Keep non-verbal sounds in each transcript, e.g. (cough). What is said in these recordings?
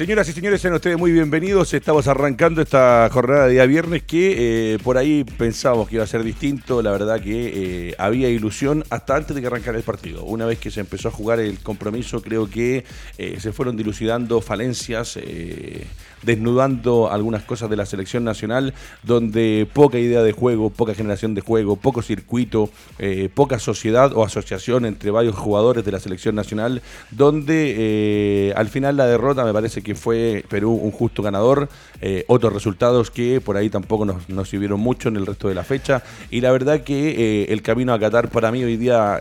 Señoras y señores, sean ustedes muy bienvenidos. Estamos arrancando esta jornada de día viernes que eh, por ahí pensábamos que iba a ser distinto. La verdad que eh, había ilusión hasta antes de que arrancara el partido. Una vez que se empezó a jugar el compromiso, creo que eh, se fueron dilucidando falencias desnudando algunas cosas de la selección nacional, donde poca idea de juego, poca generación de juego, poco circuito, poca sociedad o asociación entre varios jugadores de la selección nacional, donde al final la derrota me parece que fue Perú un justo ganador, eh, otros resultados que por ahí tampoco nos, sirvieron mucho en el resto de la fecha, y la verdad que el camino a Qatar para mí hoy día,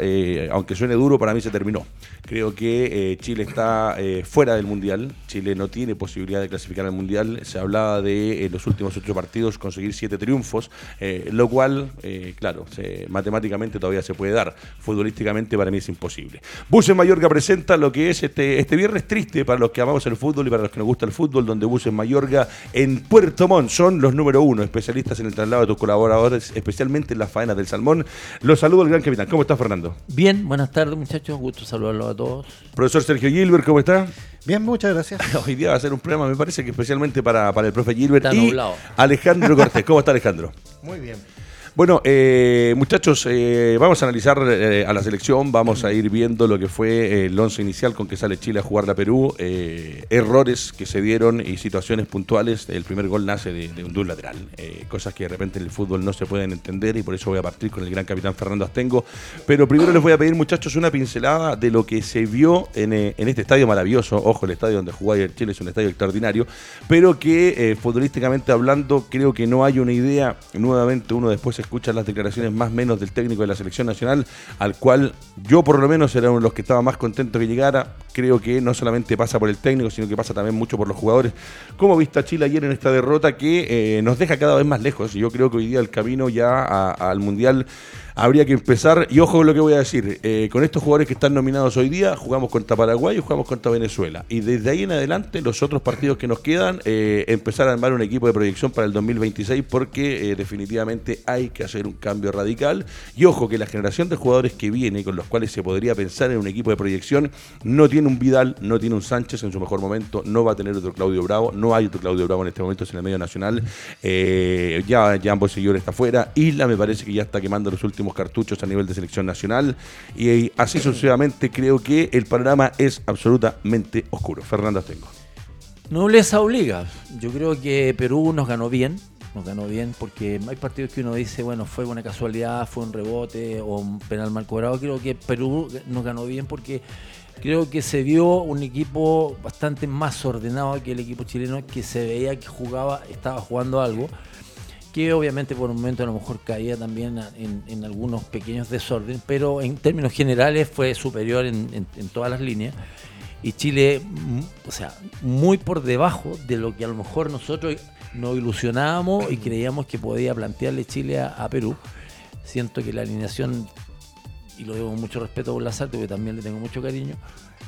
aunque suene duro, para mí se terminó. Creo que Chile está fuera del Mundial, Chile no tiene posibilidad de clasificar Mundial se hablaba de en los últimos ocho partidos conseguir siete triunfos, eh, lo cual, eh, claro, matemáticamente todavía se puede dar. Futbolísticamente para mí es imposible. Buses Mayorga presenta lo que es este, este viernes triste para los que amamos el fútbol y para los que nos gusta el fútbol, donde Buses Mayorga en Puerto Montt son los número uno, especialistas en el traslado de tus colaboradores, especialmente en las faenas del salmón. Los saludo al gran capitán. ¿Cómo estás, Fernando? Bien, buenas tardes, muchachos. Gusto saludarlos a todos. Profesor Sergio Gilbert, ¿cómo está? Bien, muchas gracias. (laughs) Hoy día va a ser un programa, me parece que especialmente para, para el profe Gilbert y Alejandro Cortés. ¿Cómo está Alejandro? Muy bien. Bueno, eh, muchachos, eh, vamos a analizar eh, a la selección, vamos a ir viendo lo que fue el once inicial con que sale Chile a jugar la Perú, errores que se dieron y situaciones puntuales. El primer gol nace de, un duel lateral, cosas que de repente en el fútbol no se pueden entender y por eso voy a partir con el gran capitán Fernando Astengo. Pero primero les voy a pedir, muchachos, una pincelada de lo que se vio en, este estadio maravilloso. Ojo, el estadio donde jugó ayer Chile es un estadio extraordinario, pero que futbolísticamente hablando creo que no hay una idea. Nuevamente uno después escuchar las declaraciones más menos del técnico de la selección nacional, al cual yo por lo menos era uno de los que estaba más contento que llegara. Creo que no solamente pasa por el técnico, sino que pasa también mucho por los jugadores. ¿Cómo viste a Chile ayer en esta derrota que eh, nos deja cada vez más lejos? Yo creo que hoy día el camino ya al Mundial habría que empezar, y ojo con lo que voy a decir, eh, con estos jugadores que están nominados hoy día, jugamos contra Paraguay y jugamos contra Venezuela. Y desde ahí en adelante, los otros partidos que nos quedan, eh, empezar a armar un equipo de proyección para el 2026, porque eh, definitivamente hay que hacer un cambio radical. Y ojo que la generación de jugadores que viene, con los cuales se podría pensar en un equipo de proyección, no tiene un Vidal, no tiene un Sánchez en su mejor momento, no va a tener otro Claudio Bravo, no hay otro Claudio Bravo en este momento en el medio nacional. ya, ya ambos señores está fuera. Isla me parece que ya está quemando los últimos cartuchos a nivel de selección nacional y así sucesivamente creo que el panorama es absolutamente oscuro. Fernando Astengo. Nobleza obliga. Yo creo que Perú nos ganó bien, nos ganó bien porque hay partidos que uno dice, bueno, fue una casualidad, fue un rebote o un penal mal cobrado. Creo que Perú nos ganó bien porque creo que se vio un equipo bastante más ordenado que el equipo chileno que se veía que jugaba, estaba jugando algo que obviamente por un momento a lo mejor caía también en, algunos pequeños desórdenes, pero en términos generales fue superior en, todas las líneas. Y Chile, mm, o sea, muy por debajo de lo que a lo mejor nosotros nos ilusionábamos y creíamos que podía plantearle Chile a, Perú. Siento que la alineación, y lo con mucho respeto por Lazarte, porque también le tengo mucho cariño,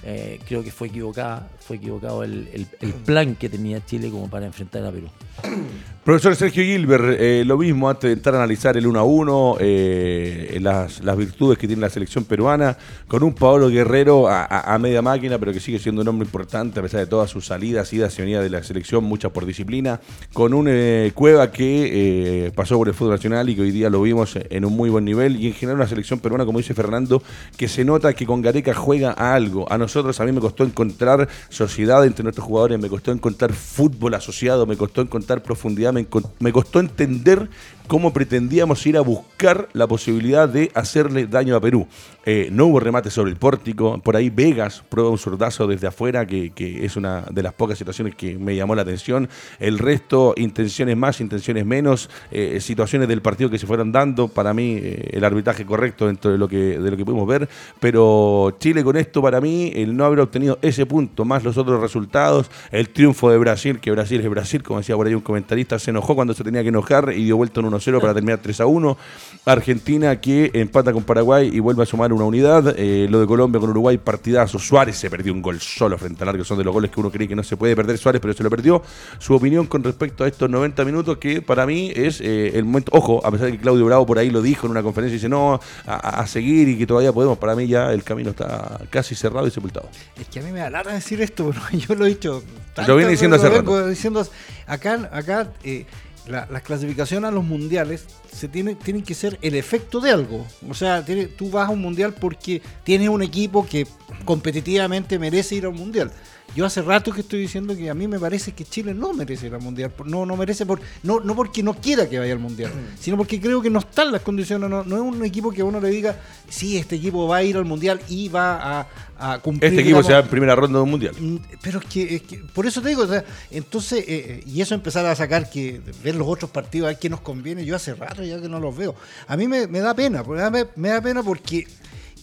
eh, creo que fue equivocada, fue equivocado el, plan que tenía Chile como para enfrentar a Perú. (clears throat) Profesor Sergio Gilbert, eh, lo mismo antes de entrar a analizar el 1 a 1, eh, las, virtudes que tiene la selección peruana, con un Paolo Guerrero a, media máquina, pero que sigue siendo un hombre importante a pesar de todas sus salidas, idas y venidas de la selección, muchas por disciplina, con un Cueva que pasó por el fútbol nacional y que hoy día lo vimos en un muy buen nivel, y en general una selección peruana, como dice Fernando, que se nota que con Gareca juega a algo, a nosotros, a mí me costó encontrar sociedad entre nuestros jugadores, me costó encontrar fútbol asociado, me costó encontrar profundidad, me, me costó entender cómo pretendíamos ir a buscar la posibilidad de hacerle daño a Perú. Eh, no hubo remate sobre el pórtico, por ahí Vegas prueba un zurdazo desde afuera, que, es una de las pocas situaciones que me llamó la atención. El resto, intenciones más, intenciones menos, eh, situaciones del partido que se fueron dando, para mí eh, el arbitraje correcto dentro de lo, que, de lo que pudimos ver, pero Chile con esto, para mí, el no haber obtenido ese punto, más los otros resultados, el triunfo de Brasil, que Brasil es Brasil, como decía por ahí un comentarista, se enojó cuando se tenía que enojar y dio vuelta en unos 0 para terminar 3 a 1. Argentina que empata con Paraguay y vuelve a sumar una unidad. Eh, lo de Colombia con Uruguay, partidazo. Suárez se perdió un gol solo frente al arco, son de los goles que uno cree que no se puede perder Suárez, pero se lo perdió. Su opinión con respecto a estos 90 minutos, que para mí es eh, el momento. Ojo, a pesar de que Claudio Bravo por ahí lo dijo en una conferencia, y dice no, a, seguir y que todavía podemos. Para mí ya el camino está casi cerrado y sepultado. Es que a mí me da lata decir esto, (laughs) pero yo lo he dicho. Lo viene diciendo hace rato. Diciendo, acá, acá eh, las clasificaciones a los mundiales se tiene, tienen que ser el efecto de algo. O sea, tú vas a un mundial porque tienes un equipo que competitivamente merece ir a un mundial. Yo hace rato que estoy diciendo que a mí me parece que Chile no merece ir al mundial. No, no merece por, no, no porque no quiera que vaya al mundial, sino porque creo que no están las condiciones. No, no es un equipo que uno le diga, sí, este equipo va a ir al mundial y va a, cumplir. Este equipo se va en primera ronda de un mundial. Mm, pero es que, por eso te digo, entonces, eh, eh, y eso empezar a sacar que ver los otros partidos, a ver qué nos conviene. Yo hace rato ya que no los veo. A mí me, da pena, me, me da pena porque.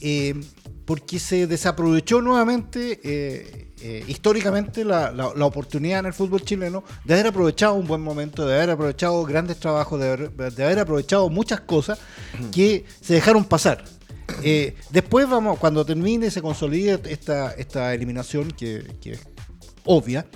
Eh, porque se desaprovechó nuevamente eh, eh, históricamente la, oportunidad en el fútbol chileno de haber aprovechado un buen momento, de haber aprovechado grandes trabajos, de haber, aprovechado muchas cosas que se dejaron pasar. Eh, después vamos, cuando termine, se consolide esta, esta eliminación que, que es obvia,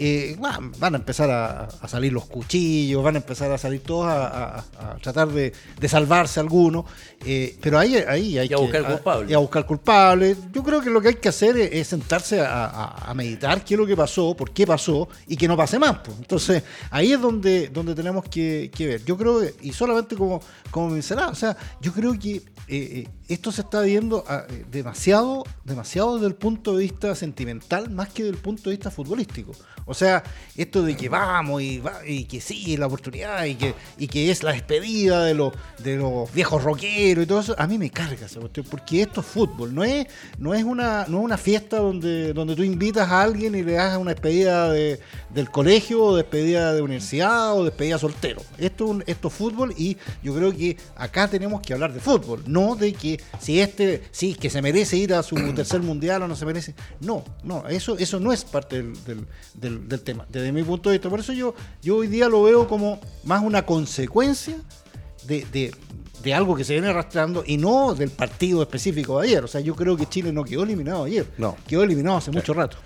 eh, van a empezar a, salir los cuchillos, van a empezar a salir todos a, tratar de, salvarse algunos, eh, pero ahí, ahí hay que buscar culpables. a buscar culpables. Yo creo que lo que hay que hacer es, sentarse a, meditar qué es lo que pasó, por qué pasó y que no pase más. Pues. Entonces, ahí es donde, donde tenemos que, ver. Yo creo, y solamente como, como mencionaba, o sea, yo creo que eh, esto se está viendo demasiado, demasiado desde el punto de vista sentimental más que desde el punto de vista futbolístico. O sea, esto de que vamos y, y que sí, la oportunidad y que, y que es la despedida de los, de los viejos rockeros y todo eso, a mí me carga esa cuestión, porque esto es fútbol, no es, no es, una, no es una fiesta donde, donde tú invitas a alguien y le hagas una despedida de, del colegio, o despedida de universidad, o despedida soltero. Esto, esto es fútbol y yo creo que acá tenemos que hablar de fútbol, no de que si este, sí, que se merece ir a su tercer mundial o no se merece. No, no, eso, eso no es parte del del, tema, desde mi punto de vista. Por eso yo, yo hoy día lo veo como más una consecuencia de, de, algo que se viene arrastrando y no del partido específico de ayer. O sea, yo creo que Chile no quedó eliminado ayer. No. Quedó eliminado hace mucho rato.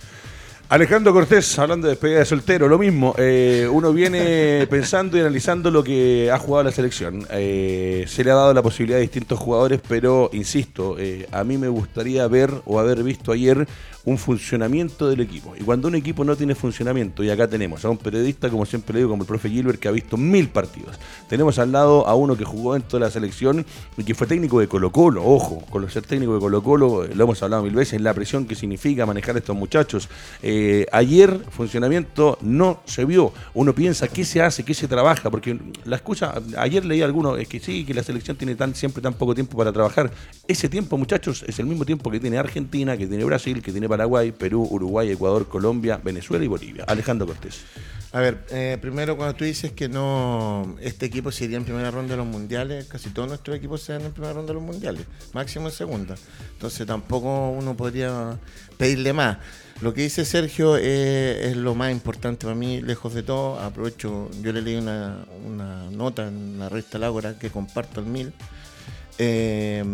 Alejandro Cortés, hablando de despedida de soltero, lo mismo. Eh, uno viene (laughs) pensando y analizando lo que ha jugado la selección. Eh, se le ha dado la posibilidad a distintos jugadores, pero insisto, eh, a mí me gustaría ver o haber visto ayer un funcionamiento del equipo. Y cuando un equipo no tiene funcionamiento, y acá tenemos a un periodista, como siempre le digo, como el profe Gilbert, que ha visto mil partidos. Tenemos al lado a uno que jugó en toda la selección y que fue técnico de Colo Colo. Ojo, con ser técnico de Colo Colo, lo hemos hablado mil veces, la presión que significa manejar a estos muchachos. Eh, ayer funcionamiento no se vio. Uno piensa qué se hace, qué se trabaja, porque la escucha, ayer leí alguno, es que sí, que la selección tiene tan, siempre tan poco tiempo para trabajar. Ese tiempo, muchachos, es el mismo tiempo que tiene Argentina, que tiene Brasil, que tiene Paraguay, Perú, Uruguay, Ecuador, Colombia, Venezuela y Bolivia. Alejandro Cortés. A ver, eh, primero cuando tú dices que no este equipo se iría en primera ronda de los mundiales, casi todos nuestros equipos se dan en primera ronda de los mundiales, máximo en segunda. Entonces tampoco uno podría pedirle más. Lo que dice Sergio eh, es lo más importante para mí, lejos de todo. Aprovecho, yo le leí una, nota en la revista Lágora que comparto al mil. Eh,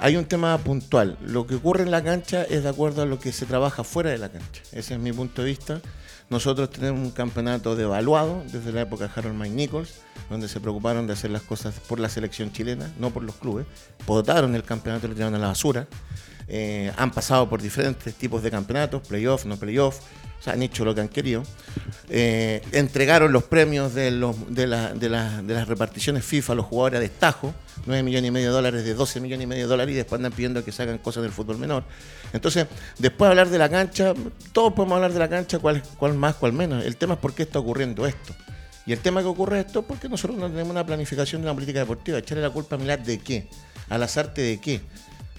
hay un tema puntual. Lo que ocurre en la cancha es de acuerdo a lo que se trabaja fuera de la cancha. Ese es mi punto de vista. Nosotros tenemos un campeonato devaluado desde la época de Harold Mike Nichols, donde se preocuparon de hacer las cosas por la selección chilena, no por los clubes. Potaron el campeonato y lo tiraron a la basura. Eh, han pasado por diferentes tipos de campeonatos, playoff, no playoff, o sea, han hecho lo que han querido. Eh, entregaron los premios de, las reparticiones FIFA a los jugadores a destajo, 9 millones y medio de dólares de 12 millones y medio de dólares y después andan pidiendo que se hagan cosas del fútbol menor. Entonces, después de hablar de la cancha, todos podemos hablar de la cancha, cuál, más, cuál menos. El tema es por qué está ocurriendo esto. Y el tema que ocurre esto porque nosotros no tenemos una planificación de la política deportiva. Echarle la culpa a Milad de qué, a las de qué.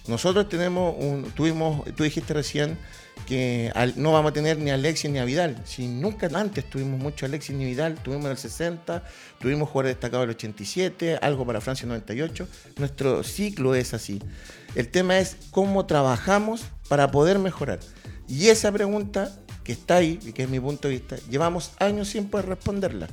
Nosotros tenemos un, tuvimos, tú dijiste recién que no vamos a tener ni a Alexis ni a Vidal. Si nunca antes tuvimos mucho Alexis ni Vidal, tuvimos en el 60, tuvimos jugadores destacados en el 87, algo para Francia en el 98. Nuestro ciclo es así. El tema es cómo trabajamos para poder mejorar. Y esa pregunta que está ahí, y que es mi punto de vista, llevamos años sin poder responderla.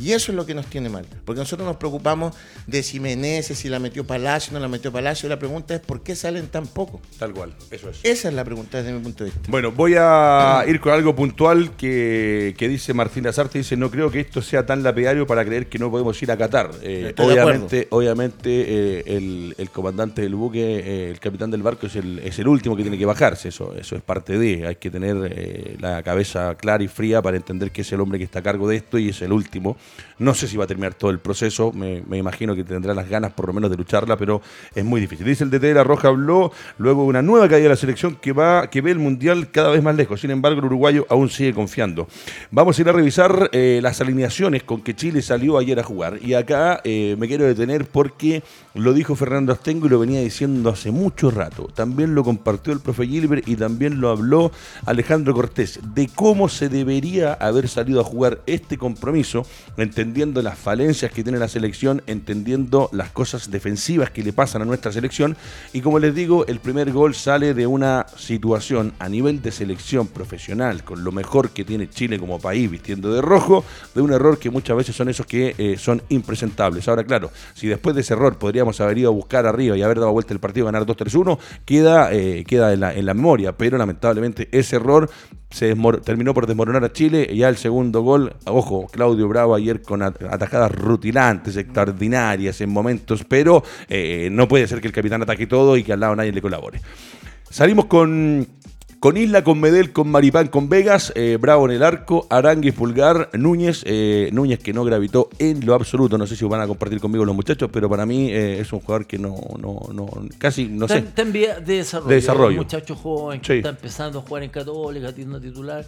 Y eso es lo que nos tiene mal. Porque nosotros nos preocupamos de si Meneses, si la metió Palacio, no la metió Palacio. La pregunta es ¿por qué salen tan poco? Tal cual, eso es. Esa es la pregunta desde mi punto de vista. Bueno, voy a ir con algo puntual que, que dice Martín Lazarte. Dice, no creo que esto sea tan lapidario para creer que no podemos ir a Qatar. Eh, obviamente, obviamente eh, el, el comandante del buque, eh, el capitán del barco, es el, es el último que tiene que bajarse. Eso, eso es parte de. Hay que tener la cabeza clara y fría para entender que es el hombre que está a cargo de esto y es el último. No sé si va a terminar todo el proceso. Me, imagino que tendrá las ganas por lo menos de lucharla, pero es muy difícil. Dice el DT de la Roja habló luego de una nueva caída de la selección que va que ve el mundial cada vez más lejos. Sin embargo, el uruguayo aún sigue confiando. Vamos a ir a revisar eh, las alineaciones con que Chile salió ayer a jugar. Y acá eh, me quiero detener porque lo dijo Fernando Astengo y lo venía diciendo hace mucho rato. También lo compartió el profe Gilbert y también lo habló Alejandro Cortés de cómo se debería haber salido a jugar este compromiso, entendiendo las falencias que tiene la selección, entendiendo las cosas defensivas que le pasan a nuestra selección. Y como les digo, el primer gol sale de una situación a nivel de selección profesional, con lo mejor que tiene Chile como país vistiendo de rojo, de un error que muchas veces son esos que eh, son impresentables. Ahora, claro, si después de ese error podríamos haber ido a buscar arriba y haber dado vuelta el partido, ganar 2-3-1, queda, eh, queda en, la, en la memoria, pero lamentablemente ese error se terminó por desmoronar a Chile y ya el segundo gol, ojo, Claudio Bravo con at- atajadas rutilantes, extraordinarias en momentos, pero eh, no puede ser que el capitán ataque todo y que al lado nadie le colabore. Salimos con, con Isla, con Medel, con Maripán, con Vegas, eh, Bravo en el arco, Aranguis, Pulgar, Núñez, eh, Núñez que no gravitó en lo absoluto, no sé si van a compartir conmigo los muchachos, pero para mí eh, es un jugador que no, no, no casi, no sé. Está, en vía de desarrollo. De desarrollo. Un muchacho joven que Sí. está empezando a jugar en Católica, siendo titular.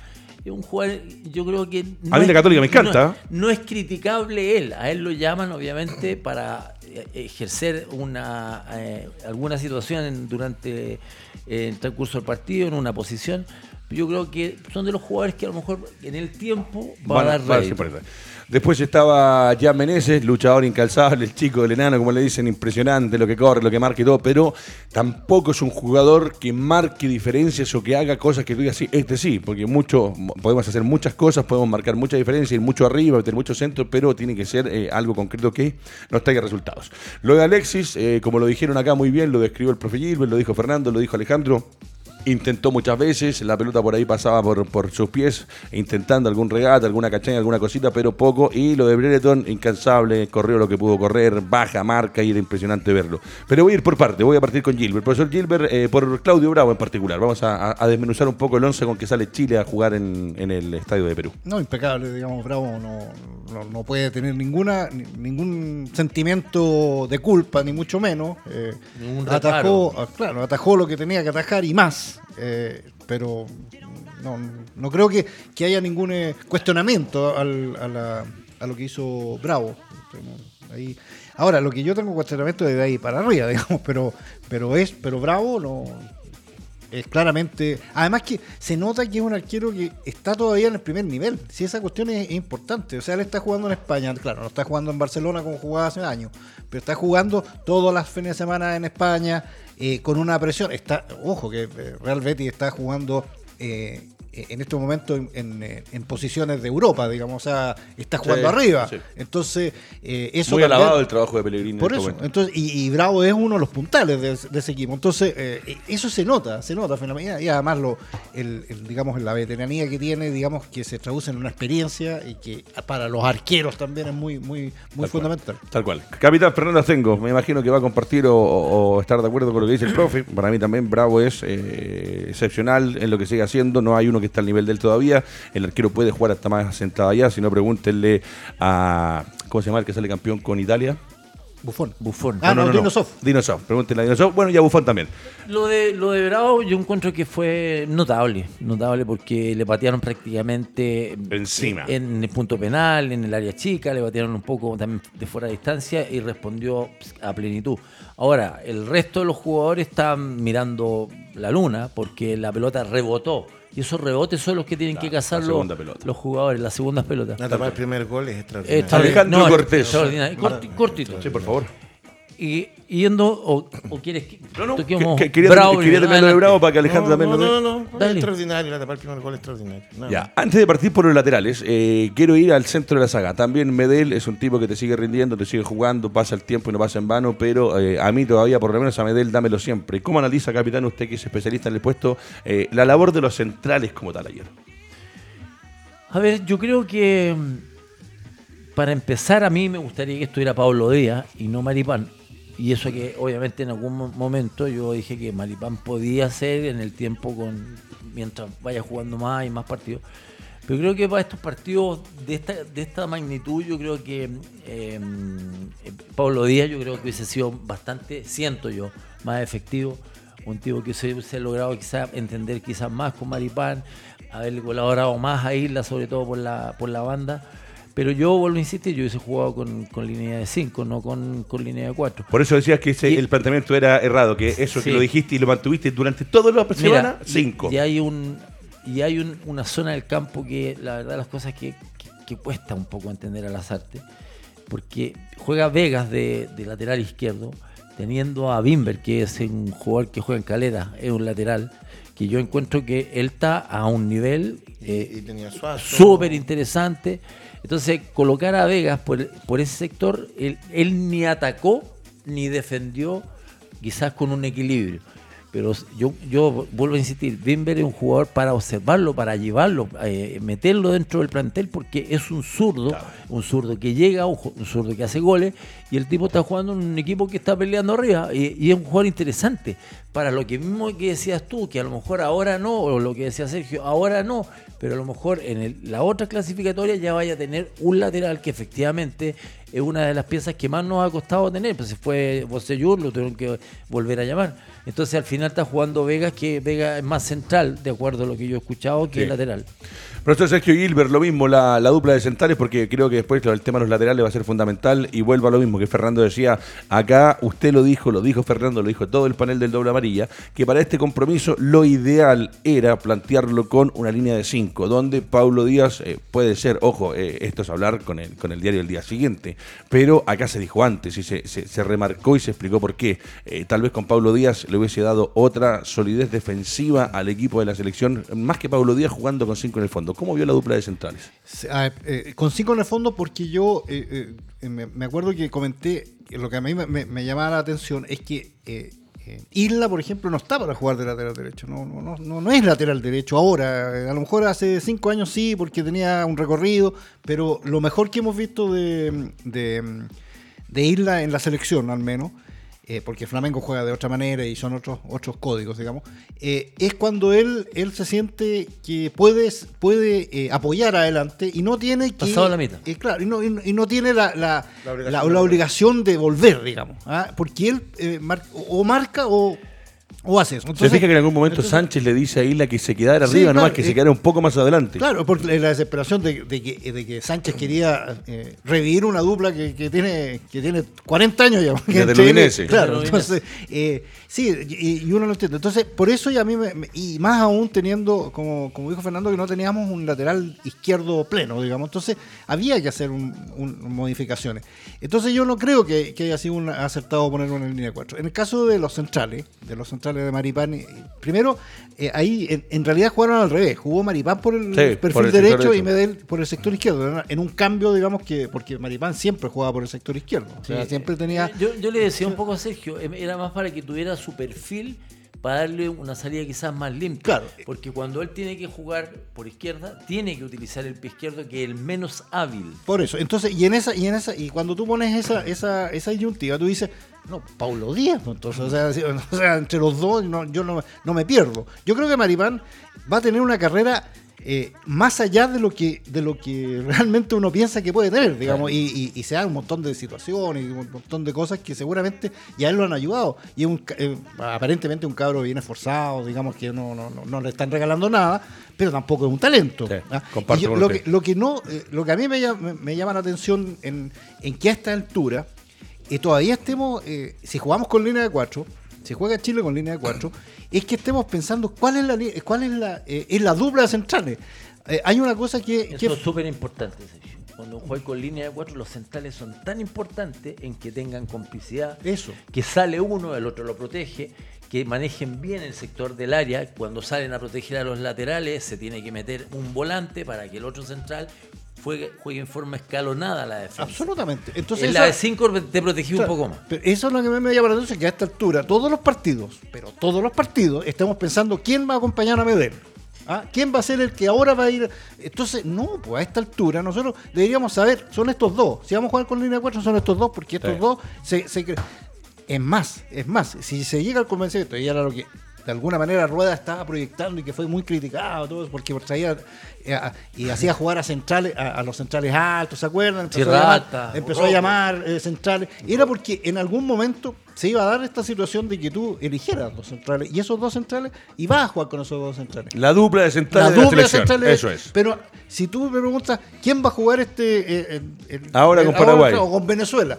Es un jugador, yo creo que. No A mí la es- Católica me encanta. No, no es criticable él. A él lo llaman, obviamente, para eh, ejercer una eh, alguna situación en- durante eh, el transcurso del partido, en una posición. Yo creo que son de los jugadores que a lo mejor en el tiempo va Van a a- dar Después estaba Jan Meneses, luchador incalzable, el chico del enano, como le dicen, impresionante lo que corre, lo que marca y todo, pero tampoco es un jugador que marque diferencias o que haga cosas que tú digas, sí, este sí, porque mucho, podemos hacer muchas cosas, podemos marcar mucha diferencia, ir mucho arriba, meter mucho centro, pero tiene que ser eh, algo concreto que nos traiga resultados. Lo de Alexis, eh, como lo dijeron acá muy bien, lo describió el profe Gilbert, lo dijo Fernando, lo dijo Alejandro, Intentó muchas veces, la pelota por ahí pasaba por, por sus pies, intentando algún regate, alguna cachaña, alguna cosita, pero poco. Y lo de Brereton, incansable, corrió lo que pudo correr, baja, marca y era impresionante verlo. Pero voy a ir por parte, voy a partir con Gilbert. Profesor Gilbert, eh, por Claudio Bravo en particular. Vamos a, desmenuzar un poco el 11 con que sale Chile a jugar en, en el Estadio de Perú. No, impecable, digamos, Bravo no, no, no puede tener ninguna ni- ningún sentimiento de culpa, ni mucho menos. Eh, Ningún atajó, ah, claro, atajó lo que tenía que atajar y más. Eh, pero no, no creo que, que haya ningún eh, cuestionamiento al- a, la- a lo que hizo Bravo. Ahí. Ahora, lo que yo tengo cuestionamiento es de ahí para arriba, (laughs) digamos, pero, pero es, pero Bravo no, es claramente. Además que se nota que es un arquero que está todavía en el primer nivel. Si esa cuestión es, importante. O sea, él está jugando en España. Claro, no está jugando en Barcelona como jugaba hace años. Pero está jugando todas las fines de semana en España. eh, con una presión. Está, ojo, que eh, Real Betis está jugando. eh, en estos momentos en, en, eh, en posiciones de Europa, digamos, o sea, está jugando Sí, arriba. sí. Entonces, eh, eso Muy también- alabado el trabajo de Pellegrini. por en eso, este entonces, y, y Bravo es uno de los puntales de, de ese equipo. Entonces, eh, eso se nota, se nota fenomenal. Y además, lo, el, el, digamos, la veteranía que tiene, digamos, que se traduce en una experiencia y que para los arqueros también es muy, muy, muy Tal fundamental. Cual, tal cual. Capitán Fernando Astengo, me imagino que va a compartir o, o- o estar de acuerdo con lo que dice el profe. Para mí también Bravo es eh, excepcional en lo que sigue haciendo. No hay uno que está al nivel de él todavía. El arquero puede jugar hasta más sentado allá. Si no, pregúntenle a. ¿Cómo se llama el que sale campeón con Italia? Bufón. Bufón. Ah, no, Dino Sof. Dinosaur. Pregúntenle a Dinosaur. Bueno, y a Bufón también. Lo de, lo de Bravo yo encuentro que fue notable, notable porque le patearon prácticamente Encima. en el punto penal, en el área chica, le patearon un poco también de fuera de distancia y respondió a plenitud. Ahora, el resto de los jugadores están mirando la luna porque la pelota rebotó. Y esos rebotes son los que tienen Claro, que cazar la los, los jugadores, las segundas pelotas. No tapar el primer gol es extraordinario. Alejandro No, Cortés. cortito. Sí, por favor. Y yendo, o, o quieres que No, no, toquemos que- que- quería, Bravo quería terminar lo de adelante? Bravo para que Alejandro no, también no, lo no, no, no, Dale. extraordinario, la tapar el primer gol extraordinario. Ya, antes de partir por los laterales, eh, quiero ir al centro de la saga. También Medel es un tipo que te sigue rindiendo, te sigue jugando, pasa el tiempo y no pasa en vano, pero eh, a mí todavía, por lo menos a Medel, dámelo siempre. ¿Cómo analiza, capitán, usted que es especialista en el puesto, eh, la labor de los centrales como tal ayer? A ver, yo creo que mm, para empezar a mí me gustaría que estuviera Pablo Díaz y no Maripán. Y eso que obviamente en algún mo- momento yo dije que Maripán podía ser en el tiempo con mientras vaya jugando más y más partidos. Pero creo que para estos partidos de esta, de esta magnitud, yo creo que eh, eh, Pablo Díaz, yo creo que hubiese sido bastante, siento yo, más efectivo. Un tipo que se hubiese logrado quizás entender quizás más con Maripán, haberle colaborado más a Isla, sobre todo por la, por la banda. Pero yo vuelvo a insistir, yo hubiese jugado con, con línea de 5, no con, con línea de 4. Por eso decías que ese- Y- el planteamiento era errado, que eso Sí. que lo dijiste y lo mantuviste durante toda la semana, Mira, y- cinco. Y, hay un y hay un- una zona del campo que la verdad las cosas que, que- que cuesta un poco entender a las artes. Porque juega Vegas de, de lateral izquierdo, teniendo a Bimber, que es un jugador que juega en calera, es un lateral, que yo encuentro que él está a un nivel eh, súper interesante. Entonces, colocar a Vegas por, por ese sector, él, él ni atacó ni defendió, quizás con un equilibrio. Pero yo, yo vuelvo a insistir, Bimber es un jugador para observarlo, para llevarlo, eh, meterlo dentro del plantel, porque es un zurdo, un zurdo que llega, un, un zurdo que hace goles, y el tipo está jugando en un equipo que está peleando arriba, y, y es un jugador interesante. Para lo que mismo que decías tú, que a lo mejor ahora no, o lo que decía Sergio, ahora no, pero a lo mejor en el- la otra clasificatoria ya vaya a tener un lateral que efectivamente es una de las piezas que más nos ha costado tener. Pues se fue Bocellur, lo tuvieron que volver a llamar. Entonces al final está jugando Vegas, que Vega es más central, de acuerdo a lo que yo he escuchado, que Sí. lateral. Profesor Sergio Gilbert, lo mismo, la, la dupla de centrales, porque creo que después el tema de los laterales va a ser fundamental. Y vuelvo a lo mismo que Fernando decía, acá usted lo dijo, lo dijo Fernando, lo dijo todo el panel del doble amarilla, que para este compromiso lo ideal era plantearlo con una línea de 5, donde Paulo Díaz eh, puede ser, ojo, eh, esto es hablar con el, con el diario del día siguiente, pero acá se dijo antes y se, se- remarcó y se explicó por qué. Eh, tal vez con Paulo Díaz le hubiese dado otra solidez defensiva al equipo de la selección, más que Paulo Díaz jugando con 5 en el fondo. ¿Cómo vio la dupla de centrales? Ah, eh, con cinco en el fondo porque yo eh, eh, me, me acuerdo que comenté, lo que a mí me, me- me llamaba la atención es que eh, eh, Isla, por ejemplo, no está para jugar de lateral derecho, no, no, no, no, no es lateral derecho ahora, Eh, a lo mejor hace cinco años sí, porque tenía un recorrido, pero lo mejor que hemos visto de, de, de Isla en la selección al menos, eh, porque Flamengo juega de otra manera y son otros otros códigos, digamos, eh, es cuando él, él se siente que puede, puede eh, apoyar adelante y no tiene que... Pasado la mitad. eh, claro, y no, y no- y no tiene la, la, La obligación la- de la volver. obligación de volver, digamos, ¿ah? porque él eh, mar- o marca o, o hace eso. Se Entonces, fija que en algún momento entonces- Sánchez le dice a Isla que se quedara Sí, arriba, claro, nomás que se eh, quedara un poco más adelante. Claro, por la desesperación de, de que, de que Sánchez quería eh, revivir una dupla que, que tiene que tiene 40 años ya. porque (laughs) Udinese. Claro, entonces, eh, sí, y, y uno lo entiende. Entonces, por eso ya a mí, me- me- y más aún teniendo, como, como dijo Fernando, que no teníamos un lateral izquierdo pleno, digamos. Entonces, había que hacer un- un- modificaciones. Entonces, yo no creo que, que haya sido un acertado ponerlo en línea 4. En el caso de los centrales, de los centrales de Maripán, eh, primero, eh, ahí en, en realidad jugaron al revés. Jugó Maripán por el Sí, perfil por el sector derecho y. Medel por el sector izquierdo. En un cambio, digamos que, porque Maripán siempre jugaba por el sector izquierdo. O sea, Sí, siempre tenía. Yo, yo le decía un poco a Sergio, em, era más para que tuviera su perfil para darle una salida quizás más limpia. Claro. Porque cuando él tiene que jugar por izquierda, tiene que utilizar el pie izquierdo, que es el menos hábil. Por eso, entonces, y en esa, y en esa, y cuando tú pones esa, esa, esa disyuntiva, tú dices, no, Paulo Díaz, entonces, o sea, (laughs) o sea, entre los dos no, yo no, no me pierdo. Yo creo que Maripán va a tener una carrera eh, más allá de lo que, de lo que realmente uno piensa que puede tener, digamos, y, y- y se dan un montón de situaciones y un montón de cosas que seguramente ya él lo han ayudado. Y un, eh, aparentemente un cabro bien esforzado, digamos que no, no, no, no le están regalando nada, pero tampoco es un talento. Sí, ¿ah? Y yo- lo, que, lo que no, eh, lo que a mí me llama, me- me llama la atención en, en que a esta altura eh, todavía estemos, si jugamos con línea de 4, si juega Chile con línea de 4, es que estemos pensando cuál es la cuál es la, eh, es la dupla de centrales. Eh, hay una cosa que, Eso que- es súper importante, Sergio. cuando juegas con línea de cuatro, los centrales son tan importantes en que tengan complicidad. Eso. Que sale uno, el otro lo protege, que manejen bien el sector del área. Cuando salen a proteger a los laterales, se tiene que meter un volante para que el otro central juegue, juegue en forma escalonada la defensa. Absolutamente. Entonces, en esa- la de 5 te protegí un poco más. Pero eso es lo que me llama la atención, que a esta altura, todos los partidos, pero todos los partidos, estamos pensando quién va a acompañar a Medel. ¿Ah? ¿Quién va a ser el que ahora va a ir? Entonces, no, pues a esta altura nosotros deberíamos saber, son estos dos. Si vamos a jugar con línea 4, son estos dos, porque estos Sí. dos se, se Es más, es más, si se llega al convencimiento, y era lo que de alguna manera Rueda estaba proyectando y que fue muy criticado, todo porque traía eh, y hacía jugar a centrales, a, a los centrales altos, ¿se acuerdan? Empezó a llamar, empezó a llamar eh, centrales. Era porque en algún momento se iba a dar esta situación de que tú eligieras dos centrales y esos dos centrales ibas a jugar con esos dos centrales. La dupla de centrales La de la dupla de selección. centrales. Eso es. Pero si tú me preguntas quién va a jugar este eh, Ahora con Paraguay. o con Venezuela.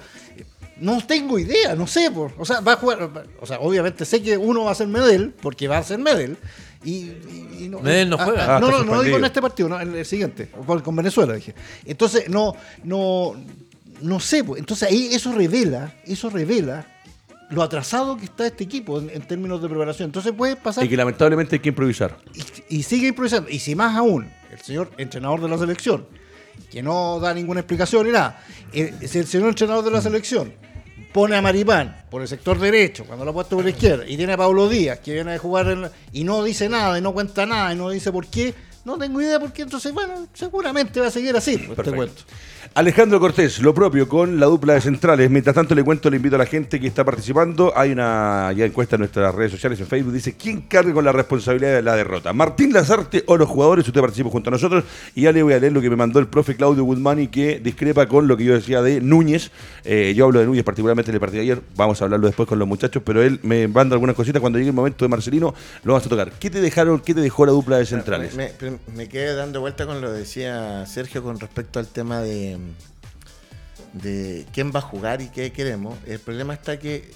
No tengo idea, no sé. por- o sea, va a jugar. O sea, obviamente sé que uno va a ser Medel, porque va a ser Medel. Y, y- y no, Medel no ah, juega. ah, Ah, no, no, no digo en este partido, no, en el siguiente, con, con Venezuela, dije. Entonces, no, no, no sé. pues, Entonces ahí eso revela, eso revela lo atrasado que está este equipo en, en términos de preparación. Entonces puede pasar Y que lamentablemente hay que improvisar. y, y sigue improvisando. Y si más aún, el señor entrenador de la selección, que no da ninguna explicación ni nada, eh, si el señor entrenador de la selección pone a Maripán por el sector derecho, cuando lo ha puesto por la izquierda, y tiene a Pablo Díaz, que viene a jugar en- y no dice nada, y no cuenta nada, y no dice por qué, no tengo idea por qué, entonces, bueno, seguramente va a seguir así, te Perfecto. cuento. Alejandro Cortés, lo propio con la dupla de centrales. Mientras tanto, le cuento, le invito a la gente que está participando. Hay una ya encuesta en nuestras redes sociales, en Facebook. Dice: ¿Quién carga con la responsabilidad de la derrota? ¿Martín Lazarte o los jugadores? Usted participa junto a nosotros. Y ya le voy a leer lo que me mandó el profe Claudio Guzmani, que discrepa con lo que yo decía de Núñez. Eh, yo hablo de Núñez, particularmente del partido de ayer. Vamos a hablarlo después con los muchachos, pero él me manda algunas cositas. Cuando llegue el momento de Marcelino, lo vamos a tocar. ¿Qué te dejaron, qué te dejó la dupla de centrales? Me, me- me quedé dando vuelta con lo que decía Sergio con respecto al tema de, de quién va a jugar y qué queremos. El problema está que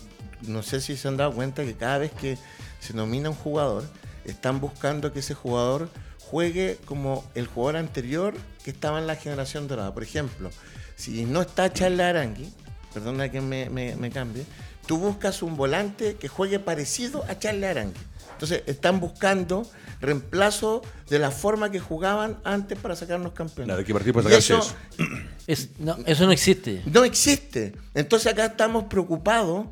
no sé si se han dado cuenta que cada vez que se nomina un jugador, están buscando que ese jugador juegue como el jugador anterior que estaba en la generación dorada. Por ejemplo, si no está Charles Arangui, perdona que me, cambie, tú buscas un volante que juegue parecido a Charles Arangui. Entonces, están buscando reemplazo de la forma que jugaban antes para sacarnos campeones. Claro, hay que partir por Y sacarse eso eso. Es- no, eso no existe. no existe. Entonces acá estamos preocupados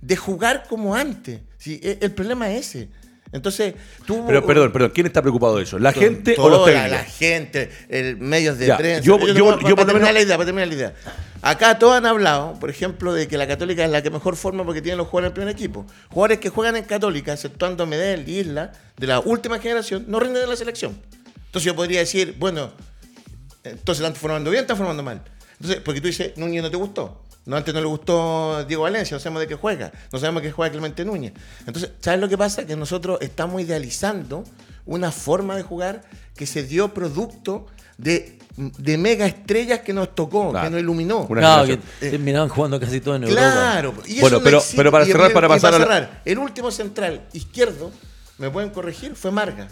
de jugar como antes. Sí, e- el problema es ese. Entonces, tú... Pero, perdón, perdón, ¿quién está preocupado de eso? ¿La gente o los técnicos? La, gente, el medios de Ya, prensa. yo- yo- yo para por terminar menos- la idea, para terminar la idea. Acá todos han hablado, por ejemplo, de que la Católica es la que mejor forma porque tiene los jugadores en primer equipo. Jugadores que juegan en Católica, exceptuando Medel y Isla, de la última generación, no rinden en la selección. Entonces yo podría decir, bueno, entonces están formando bien, están formando mal. Entonces, porque tú dices, Núñez no te gustó. No, antes no le gustó Diego Valencia, no sabemos de qué juega, no sabemos de qué juega Clemente Núñez. Entonces, ¿sabes lo que pasa? Que nosotros estamos idealizando una forma de jugar que se dio producto de, de mega estrellas que nos tocó, Claro. que nos iluminó. Una Claro, que terminaban jugando casi todo en Europa. Claro, y eso Bueno, no pero- existe. pero para cerrar, y- para y pasar a la- cerrar, el último central izquierdo, me pueden corregir, fue Marga.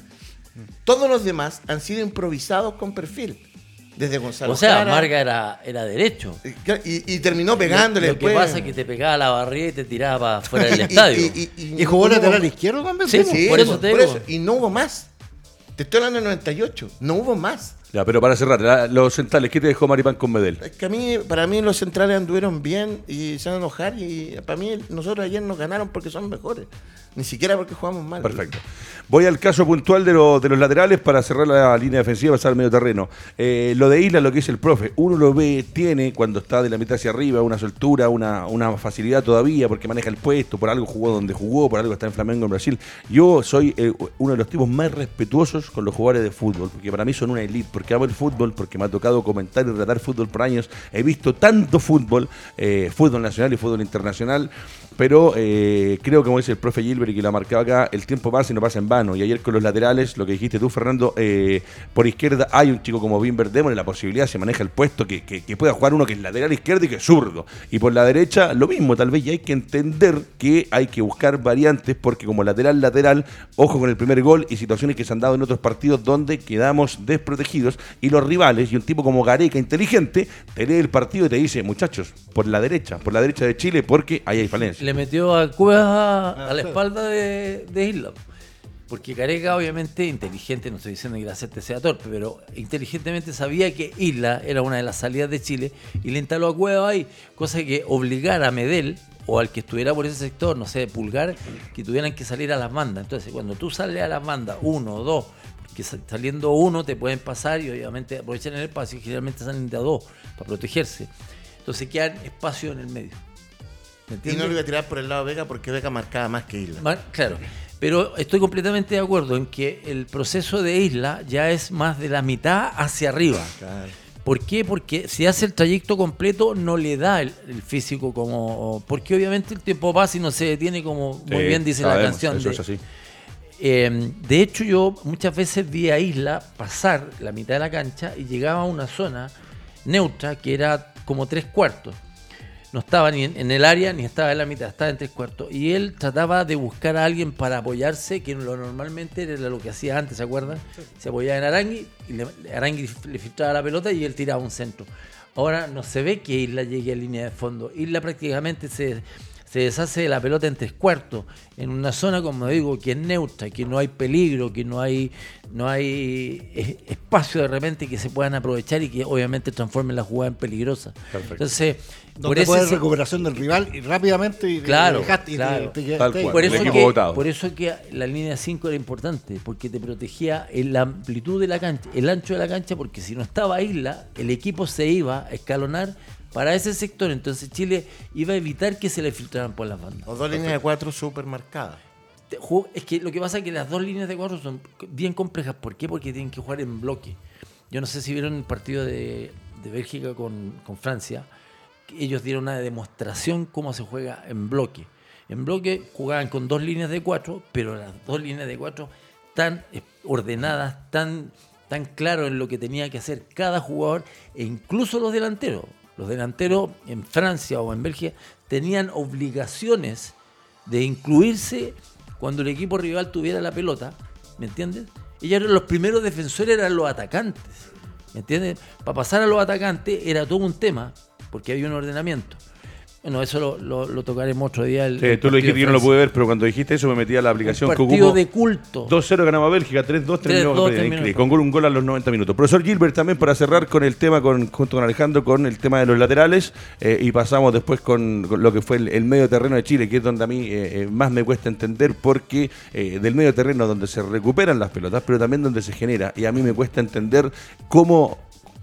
Todos los demás han sido improvisados con perfil. Desde Gonzalo O sea, Jara, Marga era, era derecho. Y, y terminó pegándole Lo que después. pasa es que te pegaba la barriga y te tiraba para fuera del (laughs) Y- estadio. y- y- Y jugó lateral izquierdo también. Sí, ¿sí? Sí, por eso te por digo. eso. Y no hubo más. Te estoy hablando del 98. No hubo más. Ya, pero para cerrar, la- los centrales, ¿qué te dejó Maripán con Medel? Es que a mí, para mí los centrales anduvieron bien y se van a enojar y para mí nosotros ayer nos ganaron porque son mejores. Ni siquiera porque jugamos mal. Perfecto. Voy al caso puntual de, lo- de los laterales para cerrar la línea defensiva y pasar al medio terreno. Eh, lo de Isla, lo que dice el profe, uno lo ve, tiene cuando está de la mitad hacia arriba una soltura, una, una facilidad todavía porque maneja el puesto, por algo jugó donde jugó, por algo está en Flamengo en Brasil. Yo soy eh, uno de los tipos más respetuosos con los jugadores de fútbol, porque para mí son una elite, porque amo el fútbol, porque me ha tocado comentar y tratar fútbol por años. He visto tanto fútbol, eh, fútbol nacional y fútbol internacional. Pero eh, creo, como dice el profe Gilbert y que lo ha marcado acá, el tiempo pasa y no pasa en vano. Y ayer con los laterales, lo que dijiste tú, Fernando, eh, por izquierda hay un chico como Bimber Demon, la posibilidad, se maneja el puesto, que, que, que, pueda jugar uno que es lateral izquierdo y que es zurdo. Y por la derecha, lo mismo, tal vez ya hay que entender que hay que buscar variantes, porque como lateral, lateral, ojo con el primer gol y situaciones que se han dado en otros partidos donde quedamos desprotegidos y los rivales, y un tipo como Gareca, inteligente, te lee el partido y te dice, muchachos, por la derecha, por la derecha de Chile, porque ahí hay falencia. Le metió a Cuevas a, la espalda de, Isla. Porque Careca, obviamente, inteligente, no estoy diciendo que la te sea torpe, pero inteligentemente sabía que Isla era una de las salidas de Chile y le instaló a Cueva ahí, cosa que obligara a Medel o al que estuviera por ese sector, no sé, Pulgar, que tuvieran que salir a las bandas. Entonces, cuando tú sales a las bandas, uno o dos, que saliendo uno te pueden pasar y obviamente aprovechan el espacio y generalmente salen de a dos para protegerse. Entonces quedan espacio en el medio. Y no lo iba a tirar por el lado de Vega porque Vega marcaba más que Isla. claro. Pero estoy completamente de acuerdo en que el proceso de Isla ya es más de la mitad hacia arriba. ¿Por qué? Porque si hace el trayecto completo no le da el, físico como... Porque obviamente el tiempo pasa y no se detiene como muy bien dice la canción. Eso es así. Em, de hecho yo muchas veces vi a Isla pasar la mitad de la cancha y llegaba a una zona neutra que era como tres cuartos no estaba ni en, el área ni estaba en la mitad, estaba en tres cuartos. Y él trataba de buscar a alguien para apoyarse, que lo normalmente era lo que hacía antes, ¿se acuerdan? Se apoyaba en Arangui y Arangui le filtraba la pelota y él tiraba un centro. Ahora no se ve que Isla llegue a línea de fondo. Isla prácticamente se se deshace de la pelota en tres cuartos, en una zona, como digo, que es neutra, que no hay peligro, que no hay, no hay eh, espacio de repente que se puedan aprovechar y que obviamente transformen la jugada en peligrosa. Entonces, donde por puede recuperación del rival y rápidamente y claro, por, eso que, por eso que la línea 5 era importante, porque te protegía la amplitud de la cancha, el ancho de la cancha, porque si no estaba Isla, el equipo se iba a escalonar para ese sector. Entonces Chile iba a evitar que se le filtraran por las bandas. O dos líneas de cuatro súper marcadas. Es que lo que pasa es que las dos líneas de cuatro son bien complejas. ¿Por qué? Porque tienen que jugar en bloque. Yo no sé si vieron el partido de, Bélgica con, Francia. Ellos dieron una demostración cómo se juega en bloque. En bloque jugaban con dos líneas de cuatro, pero las dos líneas de cuatro tan ordenadas, tan, tan claro en lo que tenía que hacer cada jugador e incluso los delanteros. Los delanteros en Francia o en Bélgica tenían obligaciones de incluirse cuando el equipo rival tuviera la pelota, ¿me entiendes? Ellos eran los primeros defensores, eran los atacantes, ¿me entiendes? Para pasar a los atacantes era todo un tema, porque había un ordenamiento. Bueno, eso lo, lo, tocaremos otro día. El, sí, tú lo dijiste, yo no lo pude ver, pero cuando dijiste eso me metí a la aplicación un partido de culto. 2-0 ganaba Bélgica, 3-2 terminó con un gol a los 90 minutos. Profesor Gilbert, también para cerrar con el tema, con, junto con Alejandro, con el tema de los laterales, eh, y pasamos después con, lo que fue el, medio terreno de Chile, que es donde a mí eh, eh, más me cuesta entender, porque del medio terreno donde se recuperan las pelotas, pero también donde se genera, y a mí me cuesta entender cómo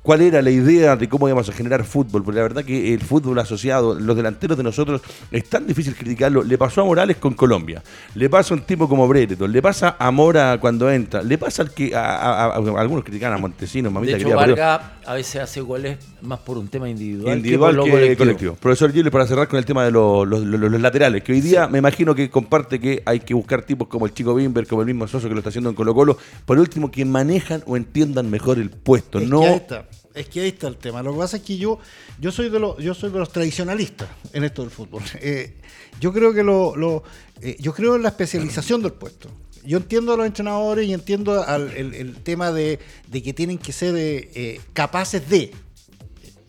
cuál era la idea de cómo íbamos a generar fútbol, porque la verdad que el fútbol asociado, los delanteros de nosotros, es tan difícil criticarlo. Le pasó a Morales con Colombia, le pasa a un tipo como Brereton, le pasa a Mora cuando entra, le pasa al que a, algunos critican a Montesinos, mamita de hecho, Varga a veces hace goles más por un tema individual, individual que, colectivo. Profesor Gilles, para cerrar con el tema de los, laterales, que hoy día me imagino que comparte que hay que buscar tipos como el chico Bimber, como el mismo Soso que lo está haciendo en Colo Colo, por último que manejan o entiendan mejor el puesto, no es que ahí está el tema. Lo que pasa es que yo, yo soy de los, yo soy de los tradicionalistas en esto del fútbol. (laughs) Eh, yo creo que lo, eh, yo creo en la especialización del puesto. Yo entiendo a los entrenadores y entiendo el, tema de, que tienen que ser eh, capaces de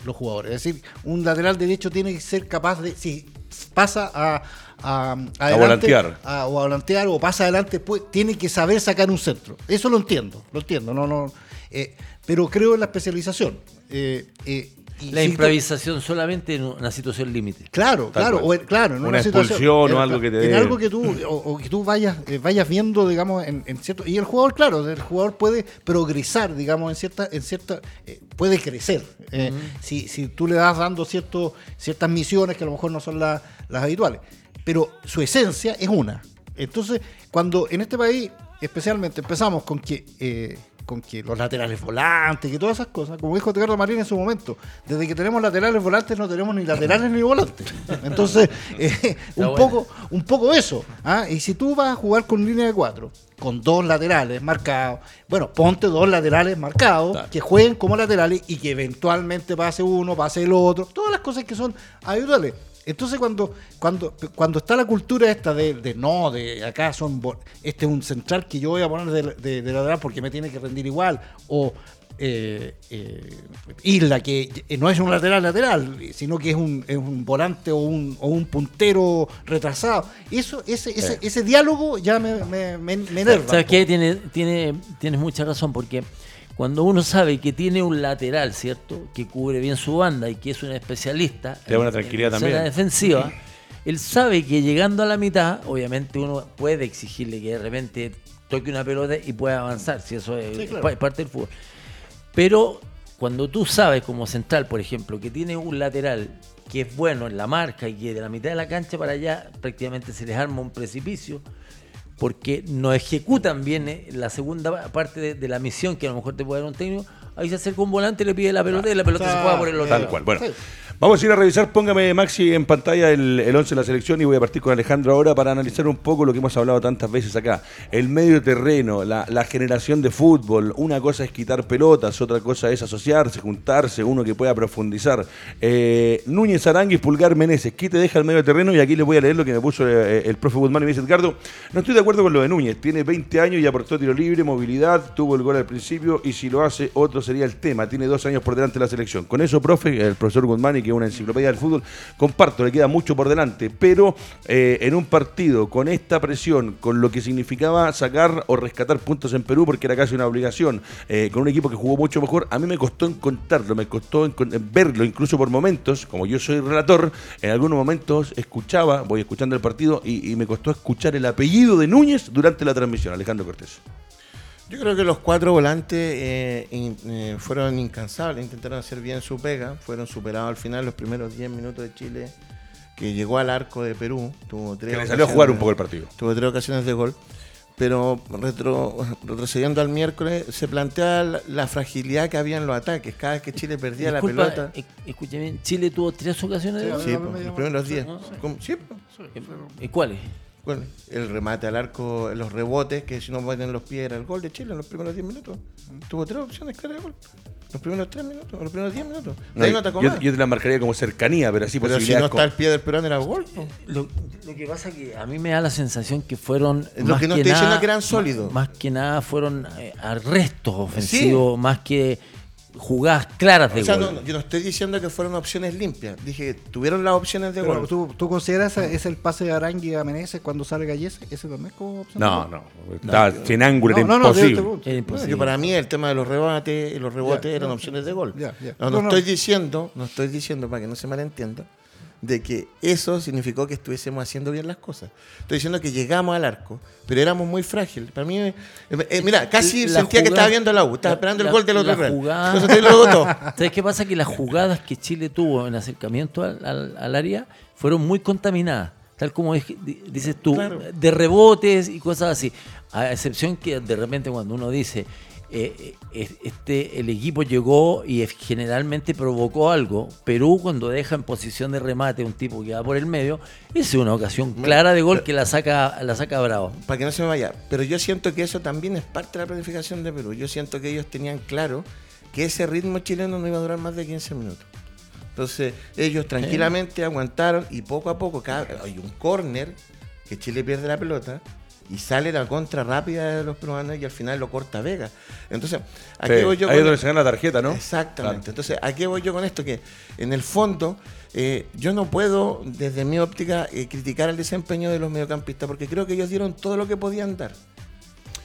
los jugadores. Es decir, un lateral derecho tiene que ser capaz de, si pasa a, a, a, volantear. o a volantear o pasa adelante, pues, tiene que saber sacar un centro. Eso lo entiendo, lo entiendo. No, no, pero creo en la especialización. Eh, eh, la improvisación solamente en una situación límite. Claro, claro, claro, en una, una expulsión o algo que te en algo que tú o, que tú vayas eh, vayas viendo, digamos, en, cierto y el jugador, claro, el jugador puede progresar, digamos, en cierta en cierta puede crecer. si, si tú le das dando cierto, ciertas misiones que a lo mejor no son las habituales, pero su esencia es una. Entonces, cuando en este país especialmente empezamos con que con que los laterales volantes, que todas esas cosas, como dijo Ricardo Marín en su momento, desde que tenemos laterales volantes no tenemos ni laterales ni volantes. Entonces, (laughs) eh, un, poco, un poco eso. ¿ah? Y si tú vas a jugar con línea de cuatro, con dos laterales marcados, bueno, ponte dos laterales marcados, que jueguen como laterales y que eventualmente pase uno, pase el otro, todas las cosas que son ayúdale. Entonces cuando, cuando, cuando está la cultura esta de, de no, de acá son este es un central que yo voy a poner de, de- de lateral porque me tiene que rendir igual, o eh, eh, Isla, que no es un lateral lateral, sino que es un, es un volante o un, o un puntero retrasado. Eso, ese, ese, ese diálogo ya me, me, me, me enerva. ¿Sabes qué? Tiene, tiene, tienes mucha razón, porque cuando uno sabe que tiene un lateral, ¿cierto? Que cubre bien su banda y que es un especialista Te da una en- tranquilidad en también. zona defensiva, él sabe que llegando a la mitad, obviamente uno puede exigirle que de repente toque una pelota y pueda avanzar, si eso es Sí, claro. pa- parte del fútbol. Pero cuando tú sabes, como central, por ejemplo, que tiene un lateral que es bueno en la marca y que de la mitad de la cancha para allá prácticamente se les arma un precipicio, porque no ejecutan bien eh, la segunda parte de, de la misión que a lo mejor te puede dar un técnico, ahí se acerca un volante, le pide la pelota y la pelota se juega por el otro Tal cual. Bueno, Sí. Vamos a ir a revisar. Póngame, Maxi, en pantalla el, el 11 de la selección y voy a partir con Alejandro ahora para analizar un poco lo que hemos hablado tantas veces acá. El medio terreno, la, generación de fútbol. Una cosa es quitar pelotas, otra cosa es asociarse, juntarse, uno que pueda profundizar. Eh, Núñez, Aranguis, Pulgar, Meneses. ¿Qué te deja el medio terreno? Y aquí les voy a leer lo que me puso eh, el profe Guzmán y me dice, Edgardo, no estoy de acuerdo con lo de Núñez. Tiene 20 años y aportó tiro libre, movilidad, tuvo el gol al principio y si lo hace, otro sería el tema. Tiene dos años por delante de la selección. Con eso, profe, el profesor Guzmán, y que una enciclopedia del fútbol, comparto, le queda mucho por delante, pero eh, en un partido con esta presión, con lo que significaba sacar o rescatar puntos en Perú, porque era casi una obligación, eh, con un equipo que jugó mucho mejor, a mí me costó encontrarlo, me costó encon- verlo, incluso por momentos, como yo soy relator, en algunos momentos escuchaba, voy escuchando el partido, y me costó escuchar el apellido de Núñez durante la transmisión, Alejandro Cortés. Yo creo que los cuatro volantes eh, in- eh, fueron incansables, intentaron hacer bien su pega, fueron superados al final los primeros 10 minutos de Chile, que llegó al arco de Perú, tuvo tres Que le salió a jugar un poco el partido. Tuvo tres ocasiones de gol, pero retro- retrocediendo al miércoles se plantea la, la fragilidad que había en los ataques. Cada vez que Chile perdía Disculpa, la pelota, eh, escúchame, Chile tuvo tres ocasiones de gol. sí, los primeros 10. sí. ¿Cómo? Sí, po. ¿Y cuáles? Bueno, el remate al arco, los rebotes, que si no ponen los pies era el gol de Chile en los primeros 10 minutos. Tuvo tres opciones claras de gol. Los primeros 3 minutos, los primeros 10 minutos. De ahí no atacó yo, más. yo te la marcaría como cercanía, pero así Pero si no con- está el pie del peruano era gol. Lo, lo que pasa que a mí me da la sensación que fueron. Lo que no estoy diciendo es que eran sólidos. Más, más que nada fueron eh, arrestos ofensivos, más que jugadas claras de O sea, gol. no, no, yo no estoy diciendo que fueron opciones limpias. Dije que tuvieron las opciones de Pero, gol. ¿tú, ¿Tú consideras ese, ese el pase de Arangui a Meneses cuando sale Gallese? ¿Ese también es como opción? No, no. Está sin ángulo, No, era no, no, imposible. Era imposible. yo para mí el tema de los rebates y los rebotes eran opciones de gol. No, no No, no. estoy diciendo, no estoy diciendo para que no se malentienda, de que eso significó que estuviésemos haciendo bien las cosas. Estoy diciendo que llegamos al arco, pero éramos muy frágiles. Para mí, eh, eh, mira, casi La sentía que jugada- estaba viendo la U, estaba la- esperando la- el gol del otro Real. jugada-. (laughs) ¿Sabes qué pasa? Que las jugadas que Chile tuvo en acercamiento al, al- al área fueron muy contaminadas. Tal como es- di- dices tú, Claro. de rebotes y cosas así. A excepción que de repente cuando uno dice, eh, eh, este, el equipo llegó y generalmente provocó algo. Perú cuando deja en posición de remate un tipo que va por el medio, es una ocasión clara de gol que la saca, la saca Bravo. para que no se me vaya. Pero yo siento que eso también es parte de la planificación de Perú. Yo siento que ellos tenían claro que ese ritmo chileno no iba a durar más de 15 minutos. Entonces, ellos tranquilamente aguantaron y poco a poco, cada, hay un córner que Chile pierde la pelota y sale la contra rápida de los peruanos y al final lo corta Vega. Entonces, aquí Sí, voy yo ahí con- donde se gana la tarjeta, ¿no? Exactamente. Claro. Entonces, ¿a qué voy yo con esto? Que en el fondo, eh, yo no puedo, desde mi óptica, eh, criticar el desempeño de los mediocampistas, porque creo que ellos dieron todo lo que podían dar.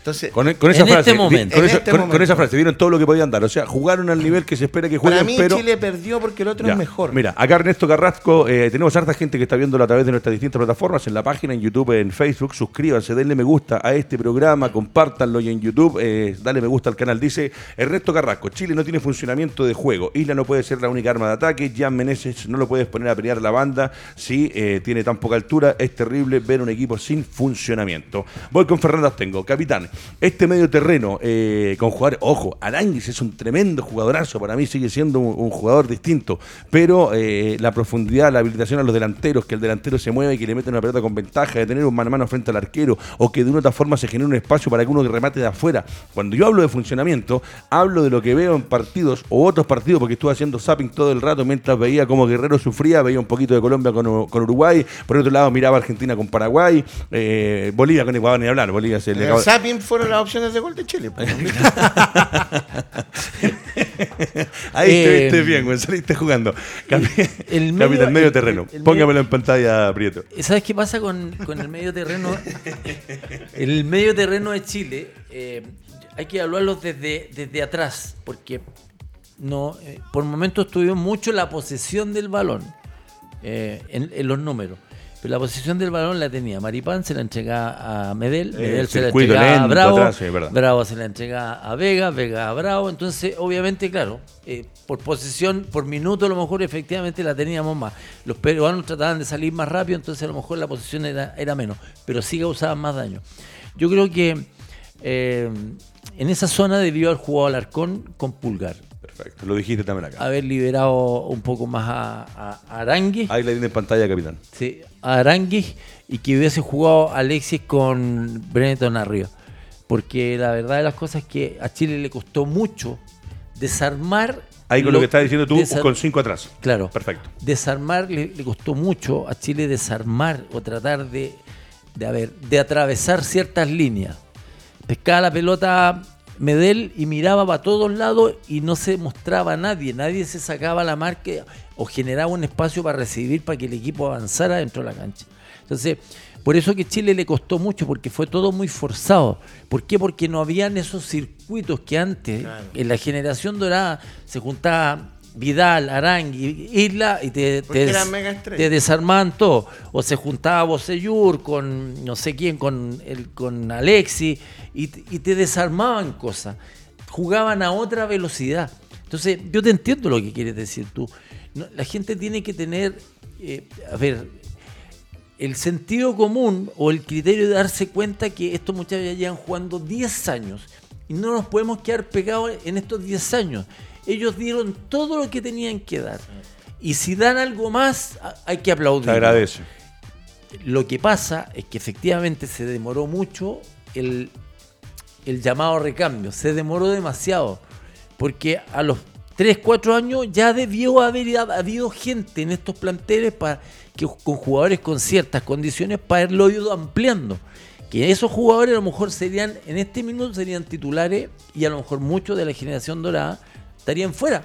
Entonces, Con, con esa En frase, este momento. con, En esa, este con- con momento. esa frase dieron todo lo que podían dar. O sea, jugaron al nivel que se espera que jueguen, para mí pero Chile perdió porque el otro Ya. es mejor. Mira, acá Ernesto Carrasco, eh, tenemos harta gente que está viéndolo a través de nuestras distintas plataformas, en la página, en YouTube, en Facebook. Suscríbanse, denle me gusta a este programa, compártanlo y en YouTube, eh, dale me gusta al canal. Dice Ernesto Carrasco, Chile no tiene funcionamiento de juego. Isla no puede ser la única arma de ataque. Jan Meneses no lo puedes poner a pelear la banda si eh, tiene tan poca altura. Es terrible ver un equipo sin funcionamiento. Voy con Fernando Astengo. Capitán, Este medio terreno, eh, con jugadores, ojo, Aranguis es un tremendo jugadorazo, para mí sigue siendo un, un jugador distinto, pero eh, la profundidad, la habilitación a los delanteros, que el delantero se mueve y que le mete una pelota con ventaja, de tener un mano a mano frente al arquero, o que de una u otra forma se genere un espacio para que uno remate de afuera. Cuando yo hablo de funcionamiento, hablo de lo que veo en partidos o otros partidos, porque estuve haciendo zapping todo el rato mientras veía cómo Guerrero sufría, veía un poquito de Colombia con, con Uruguay, por otro lado miraba Argentina con Paraguay, eh, Bolivia con Ecuador ni hablar, Bolivia se le acabó- fueron las opciones de gol de Chile. pues. (laughs) (laughs) Ahí te Eh, viste bien, güey, saliste jugando. Capi- el medio- Capitán, medio el- terreno. el- el Póngamelo medio- en pantalla, Prieto. ¿Sabes qué pasa con, con el medio terreno? El medio terreno de Chile eh, hay que evaluarlo desde, desde atrás, porque no, eh, por momentos tuvimos mucho la posesión del balón eh, en, en los números. Pero la posesión del balón la tenía Maripán, se la entrega a Medel, Eh, Medel se la entrega a Bravo, atrás, sí. Bravo se la entrega a Vega, Vega a Bravo. Entonces, obviamente, claro, eh, por posesión, por minuto, a lo mejor efectivamente la teníamos más. Los peruanos trataban de salir más rápido, entonces a lo mejor la posesión era, era menos, pero sí causaban más daño. Yo creo que eh, en esa zona debió haber jugado Alarcón con Pulgar, Perfecto, lo dijiste también acá. haber liberado un poco más a, a Arangui. Ahí la tiene en pantalla, capitán. Sí, Aranguis y que hubiese jugado Alexis con Benetton arriba. Porque la verdad de las cosas es que a Chile le costó mucho desarmar. Ahí con lo, que estás diciendo tú, con cinco atrás. Claro. Perfecto. Desarmar le, le costó mucho a Chile desarmar o tratar de, de, a ver, de atravesar ciertas líneas. Pescaba la pelota Medel y miraba para todos lados y no se mostraba a nadie. Nadie se sacaba la marca o generaba un espacio para recibir para que el equipo avanzara dentro de la cancha. Entonces, por eso que Chile le costó mucho, porque fue todo muy forzado. ¿Por qué? Porque no habían esos circuitos que antes, Claro. en la generación dorada, se juntaba Vidal, Arangui, Isla y te, te, te desarmaban todo. O se juntaba Bocellur con no sé quién, con, el, con Alexi, y, te- y te desarmaban cosas. Jugaban a otra velocidad. Entonces, yo te entiendo lo que quieres decir tú. No, la gente tiene que tener, eh, a ver, el sentido común o el criterio de darse cuenta que estos muchachos ya llevan jugando 10 años y no nos podemos quedar pegados en estos 10 años. Ellos dieron todo lo que tenían que dar. Y si dan algo más, hay que aplaudir. Te agradece. Lo que pasa es que efectivamente se demoró mucho el, el llamado recambio. Se demoró demasiado. Porque a los 3, 4 años ya debió haber habido gente en estos planteles para que, con jugadores con ciertas condiciones para haberlo ido ampliando. Que esos jugadores a lo mejor serían, en este minuto serían titulares y a lo mejor muchos de la generación dorada estarían fuera.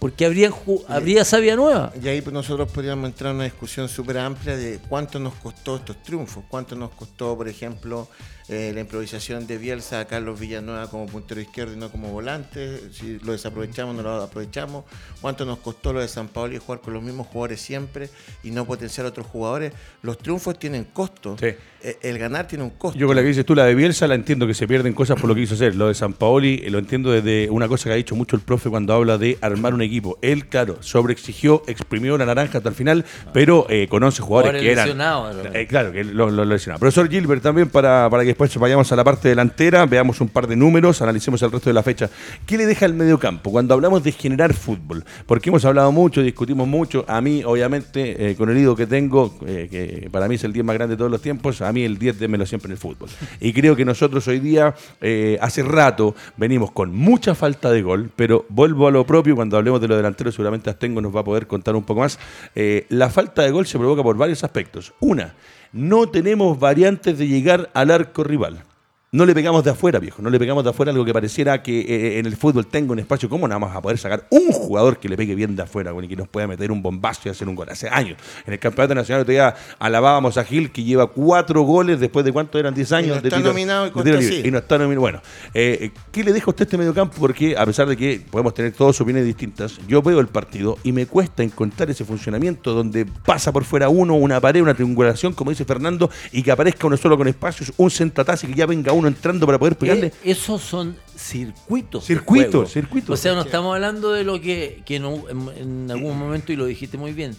Porque habrían, ju- habría savia nueva. Y ahí pues, nosotros podríamos entrar en una discusión súper amplia de cuánto nos costó estos triunfos, cuánto nos costó, por ejemplo, eh, la improvisación de Bielsa a Carlos Villanueva como puntero izquierdo y no como volante, si lo desaprovechamos no lo aprovechamos, cuánto nos costó lo de San Paolo y jugar con los mismos jugadores siempre y no potenciar a otros jugadores. Los triunfos tienen costo, Sí. Eh, el ganar tiene un costo. Yo con la que dices tú, la de Bielsa, la entiendo que se pierden cosas por lo que hizo hacer. Lo de San Paoli, eh, lo entiendo desde una cosa que ha dicho mucho el profe cuando habla de armar un equipo. Él, claro, sobreexigió, exprimió la naranja hasta el final, pero eh, con 11 jugadores Jugadores que eran. Eh, claro, que lo, lo, lo lesionaba. Profesor Gilbert, también para, para que después vayamos a la parte delantera, veamos un par de números, analicemos el resto de la fecha. ¿Qué le deja el mediocampo cuando hablamos de generar fútbol? Porque hemos hablado mucho, discutimos mucho. A mí, obviamente, eh, con el ido que tengo, eh, que para mí es el 10 más grande de todos los tiempos, a mí el 10 démelo siempre en el fútbol. Y creo que nosotros hoy día, eh, hace rato, venimos con mucha falta de gol, pero vuelvo a lo propio, cuando hablemos de los delanteros, seguramente Astengo nos va a poder contar un poco más. La falta de gol se provoca por varios aspectos. Una, no tenemos variantes de llegar al arco rival. No le pegamos de afuera, viejo. No le pegamos de afuera algo que pareciera que eh, en el fútbol tenga un espacio. ¿Cómo nada más a poder sacar un jugador que le pegue bien de afuera, güey, y que nos pueda meter un bombazo y hacer un gol? Hace años. En el campeonato nacional todavía alabábamos a Gil, que lleva cuatro goles después de cuánto eran 10 años. no de está tiro- nominado y de con tiro. Y no está nominado. Bueno, eh, ¿qué le deja a usted este mediocampo? Porque a pesar de que podemos tener todas opiniones distintas, yo veo el partido y me cuesta encontrar ese funcionamiento donde pasa por fuera uno, una pared, una triangulación, como dice Fernando, y que aparezca uno solo con espacios, un centataz y que ya venga uno entrando para poder pegarle. Eh, esos son circuitos. Circuitos, circuitos. O sea, no estamos hablando de lo que, que en, un- en- en algún momento, y lo dijiste muy bien,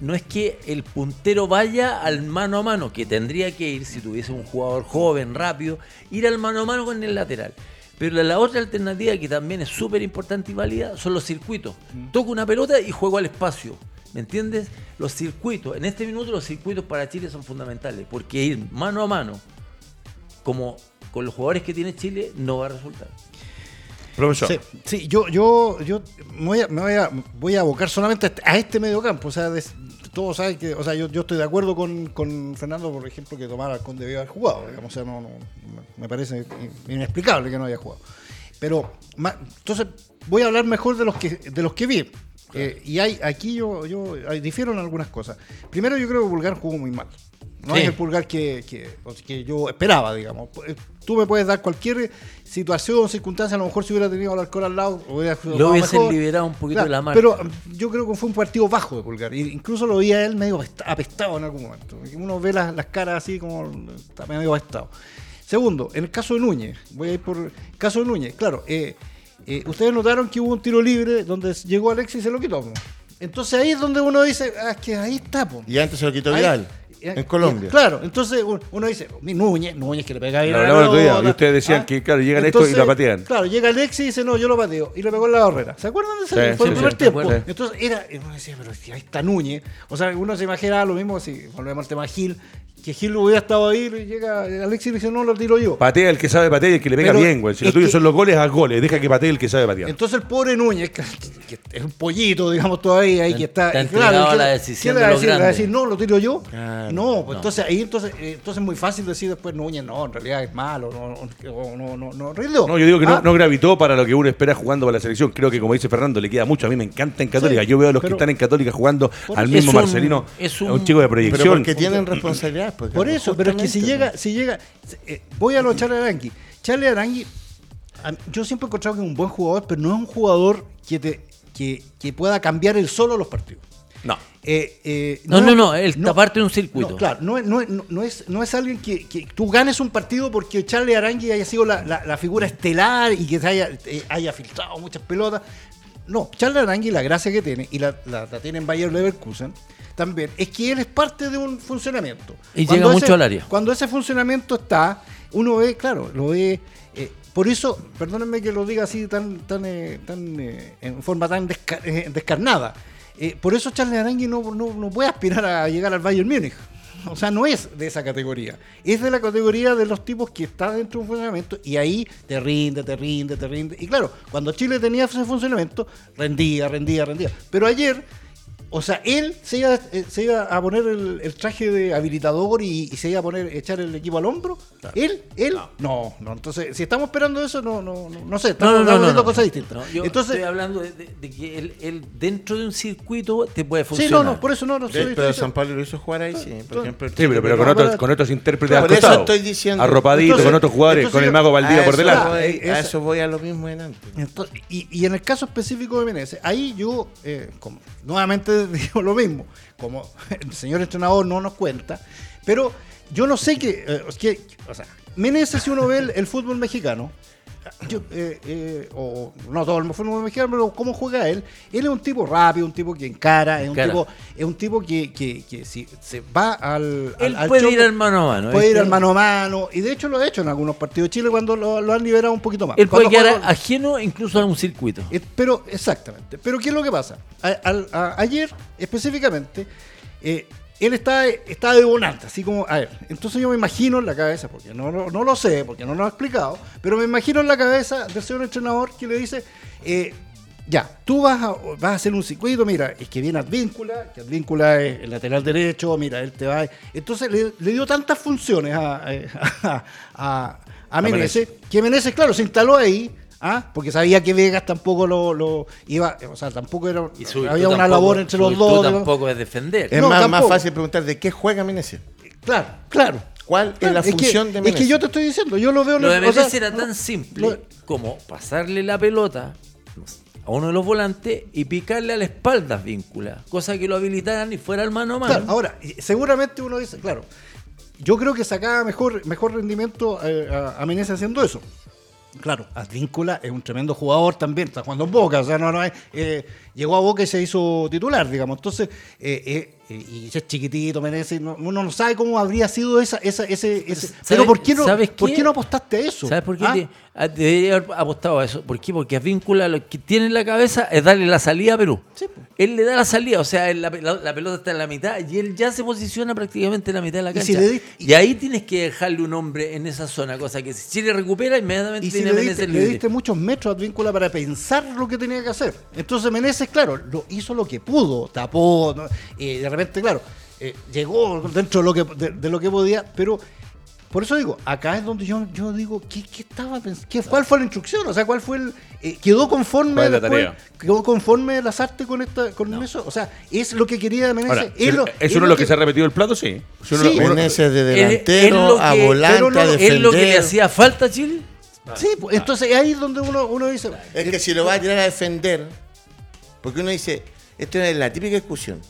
no es que el puntero vaya al mano a mano, que tendría que ir si tuviese un jugador joven, rápido, ir al mano a mano con el lateral. Pero la, la otra alternativa que también es súper importante y válida son los circuitos. Toco una pelota y juego al espacio. ¿Me entiendes? Los circuitos. En este minuto los circuitos para Chile son fundamentales. Porque ir mano a mano, como con los jugadores que tiene Chile, no va a resultar. Profesor. Sí, sí, yo, yo, yo me voy a, me voy a, voy a abocar solamente a este, este mediocampo. O sea, todos saben que, o sea, yo, yo estoy de acuerdo con, con Fernando, por ejemplo, que Tomás Alcón debió haber jugado. Digamos, o sea, no, no, me parece inexplicable que no haya jugado. Pero, ma- entonces, voy a hablar mejor de los que, de los que vi. Eh, y hay, aquí yo, yo difiero en algunas cosas. Primero, yo creo que Pulgar jugó muy mal. No Sí. es el Pulgar que, que, que yo esperaba, digamos. Eh, Tú me puedes dar cualquier situación o circunstancia, a lo mejor si hubiera tenido al alcohol al lado, hubiera Lo hubiesen mejor. liberado un poquito Claro, de la marca. Pero mm, yo creo que fue un partido bajo de Pulgar. Y incluso lo vi a él medio apesta- apestado en algún momento. Uno ve las, las caras así como está medio apestado. Segundo, en el caso de Núñez, voy a ir por el caso de Núñez, claro, eh, eh, ustedes notaron que hubo un tiro libre donde llegó Alexis y se lo quitó. Entonces ahí es donde uno dice, ah, es que ahí está, po. Y antes se lo quitó Ahí- Vidal, en Colombia. Claro, entonces uno- dice, mi Núñez, Núñez que le pega bien. Lo a la hablamos el otro día, pelota. y ustedes decían que, claro, llegan estos y la patean. Claro, llega Alexis y dice, no, yo lo pateo. Y lo pegó en la barrera. ¿Se acuerdan de ese? Sí, Fue sí, el primer sí, tiempo. Entonces era, uno decía, pero si ahí está Núñez. O sea, uno se imaginaba lo mismo si volvemos al tema Gil, que Gil hubiera estado ahí, y llega Alexis y le dice, no, lo tiro yo. Patea el que sabe patear y el que le pega Pero bien, güey. Si lo tuyo que- son los goles, haz goles. Deja que patee el que sabe patear. Entonces el pobre Núñez, que, es un pollito, digamos, todavía ahí que está. Y a ¿qué- la qué decisión le de va a decir? ¿Le va a grandes. decir, no, lo tiro yo? Claro. no, pues entonces ahí entonces, eh, entonces es muy fácil decir después Núñez, no, en realidad es malo, no, no, no, no, no. No, yo digo que Ah, no, no gravitó para lo que uno espera jugando para la selección. Creo que, como dice Fernando, le queda mucho. A mí me encanta en Católica. Sí, yo veo a los que pero- están en Católica jugando al mismo Es un- Marcelino, es un- un chico de Pero proyección. porque tienen responsabilidad. Pues, Por eso, pero es que si llega, si llega, eh, voy a lo de Charlie Arangui. Charlie Arangui, yo siempre he encontrado que es un buen jugador, pero no es un jugador que te, que, que pueda cambiar el solo los partidos. No. Eh, eh, No, no, no, él está parte de un circuito. No, claro, no, es- no, es- no, no es, no es alguien que, que tú ganes un partido porque Charlie Arangui haya sido la, la- la figura estelar y que se haya, eh, haya filtrado muchas pelotas. No, Charlie Arangui, la gracia que tiene, y la, la- la tiene en Bayer Leverkusen, también, es que él es parte de un funcionamiento. Y llega mucho al área. Cuando ese funcionamiento está, uno ve, claro, lo ve. eh, por eso, perdónenme que lo diga así tan, tan, eh, tan eh, en forma tan desca- eh, descarnada. por eso Charles Arangui no, no, no puede aspirar a llegar al Bayern Múnich. O sea, no es de esa categoría. Es de la categoría de los tipos que está dentro de un funcionamiento y ahí te rinde, te rinde, te rinde. Y claro, cuando Chile tenía ese funcionamiento, rendía, rendía, rendía. Pero ayer, o sea, él se iba, eh, se iba a poner el, el traje de habilitador y, y se iba a poner, echar el equipo al hombro. Él, él, no. no, Entonces, si estamos esperando eso, no, no, no, no sé, estamos, No, no, no, estamos no, viendo no. cosas distintas. No, yo Entonces, estoy hablando de, de- de que él, él dentro de un circuito te puede sí, funcionar. no, no, por eso no, no De- estoy- pero San Pablo lo hizo jugar ahí, sí. Por ejemplo, el Sí, pero, pero con, otros, con otros intérpretes Por eso estoy diciendo. Arropadito, Entonces- con otros jugadores, entonces con el mago Valdivia por delante. voy- a eso voy a lo mismo en antes. Entonces, y, y en el caso específico de Menezes, ahí yo, eh, como, nuevamente (laughs) digo lo mismo, como el señor entrenador no nos cuenta, pero yo no sé qué, eh, que, o sea, Menezes si uno ve el fútbol mexicano, yo, eh, eh, o no todo el fútbol mexicano, pero cómo juega él, él es un tipo rápido, un tipo que encara, es un tipo, es un tipo que, que, que si se va al, Él al puede choque, ir al mano a mano. puede ir al mano a mano, y de hecho lo ha hecho en algunos partidos de Chile cuando lo, lo han liberado un poquito más. Él puede quedar ajeno incluso a un circuito. eh, Pero, exactamente. Pero, ¿qué es lo que pasa? A- al- a- ayer, específicamente, eh, él está, está de bonanza, así como, a ver, entonces yo me imagino en la cabeza, porque no, no, no lo sé, porque no lo ha explicado, pero me imagino en la cabeza del señor entrenador que le dice, eh, ya, tú vas a, vas a hacer un circuito, mira, es que viene Advíncula, que Advíncula es el lateral derecho, mira, él te va... Entonces le, le dio tantas funciones a, a, a, a Menezes, que Menezes, claro, se instaló ahí, ¿ah? porque sabía que Vegas tampoco lo, lo iba, o sea, tampoco era, Y su virtud había una tampoco- labor entre los dos. tampoco es defender. Es No, más, fácil preguntar de qué juega Menezes. Claro, claro. ¿Cuál es Claro, la que- función de Es Menezes? que yo te estoy diciendo, yo lo veo en Lo de el- o sea, Menezes era tan simple lo- como pasarle la pelota a uno de los volantes y picarle a la espalda víncula, cosa que lo habilitaran y fuera al mano a mano. Claro, ahora, seguramente uno dice, claro, yo creo que sacaba mejor, mejor rendimiento eh, a, a Menezes haciendo eso. Claro, Advíncula es un tremendo jugador también, está jugando en Boca, o sea, no, no es, eh, llegó a Boca y se hizo titular, digamos. Entonces, eh, eh, eh, y es chiquitito, merece, no- uno no sabe cómo habría sido esa, esa, ese, ese- ¿Sabe- Pero ¿por qué, no, sabes ¿por qué? no apostaste a eso? ¿Sabes por qué? ¿Ah? te- ah, debería haber apostado a eso. ¿Por qué? Porque Advíncula lo que tiene en la cabeza es darle la salida a Perú. Sí. Él le da la salida, o sea, la, la- la pelota está en la mitad y él ya se posiciona prácticamente en la mitad de la Y cancha. si y ahí tienes que dejarle un hombre en esa zona, cosa que si Chile recupera, inmediatamente Y si tiene a le diste, le diste muchos metros a Advíncula para pensar lo que tenía que hacer. Entonces Meneses, claro, lo hizo lo que pudo, tapó, ¿no? y de repente, claro, eh, llegó dentro de lo, que, de, de lo que podía, pero por eso digo, acá es donde yo, yo digo, ¿qué, qué estaba qué- ¿Cuál fue la instrucción? O sea, ¿cuál fue el. eh, ¿Quedó conforme ¿Cuál es la después? tarea? ¿Quedó conforme Lazarte con, esta, con eso? O sea, es lo que quería Meneses. Ahora, es, lo- ¿es es uno de lo los que se ha repetido el plato? Sí. Si uno- Sí. uno- Meneses de Es- delantero, es lo a que- volante, pero no, a es defender. ¿Es lo que le hacía falta a Chile? Sí, pues, entonces ahí es donde uno, uno dice. Es que si lo va a tirar a defender, porque uno dice, esto es la típica discusión.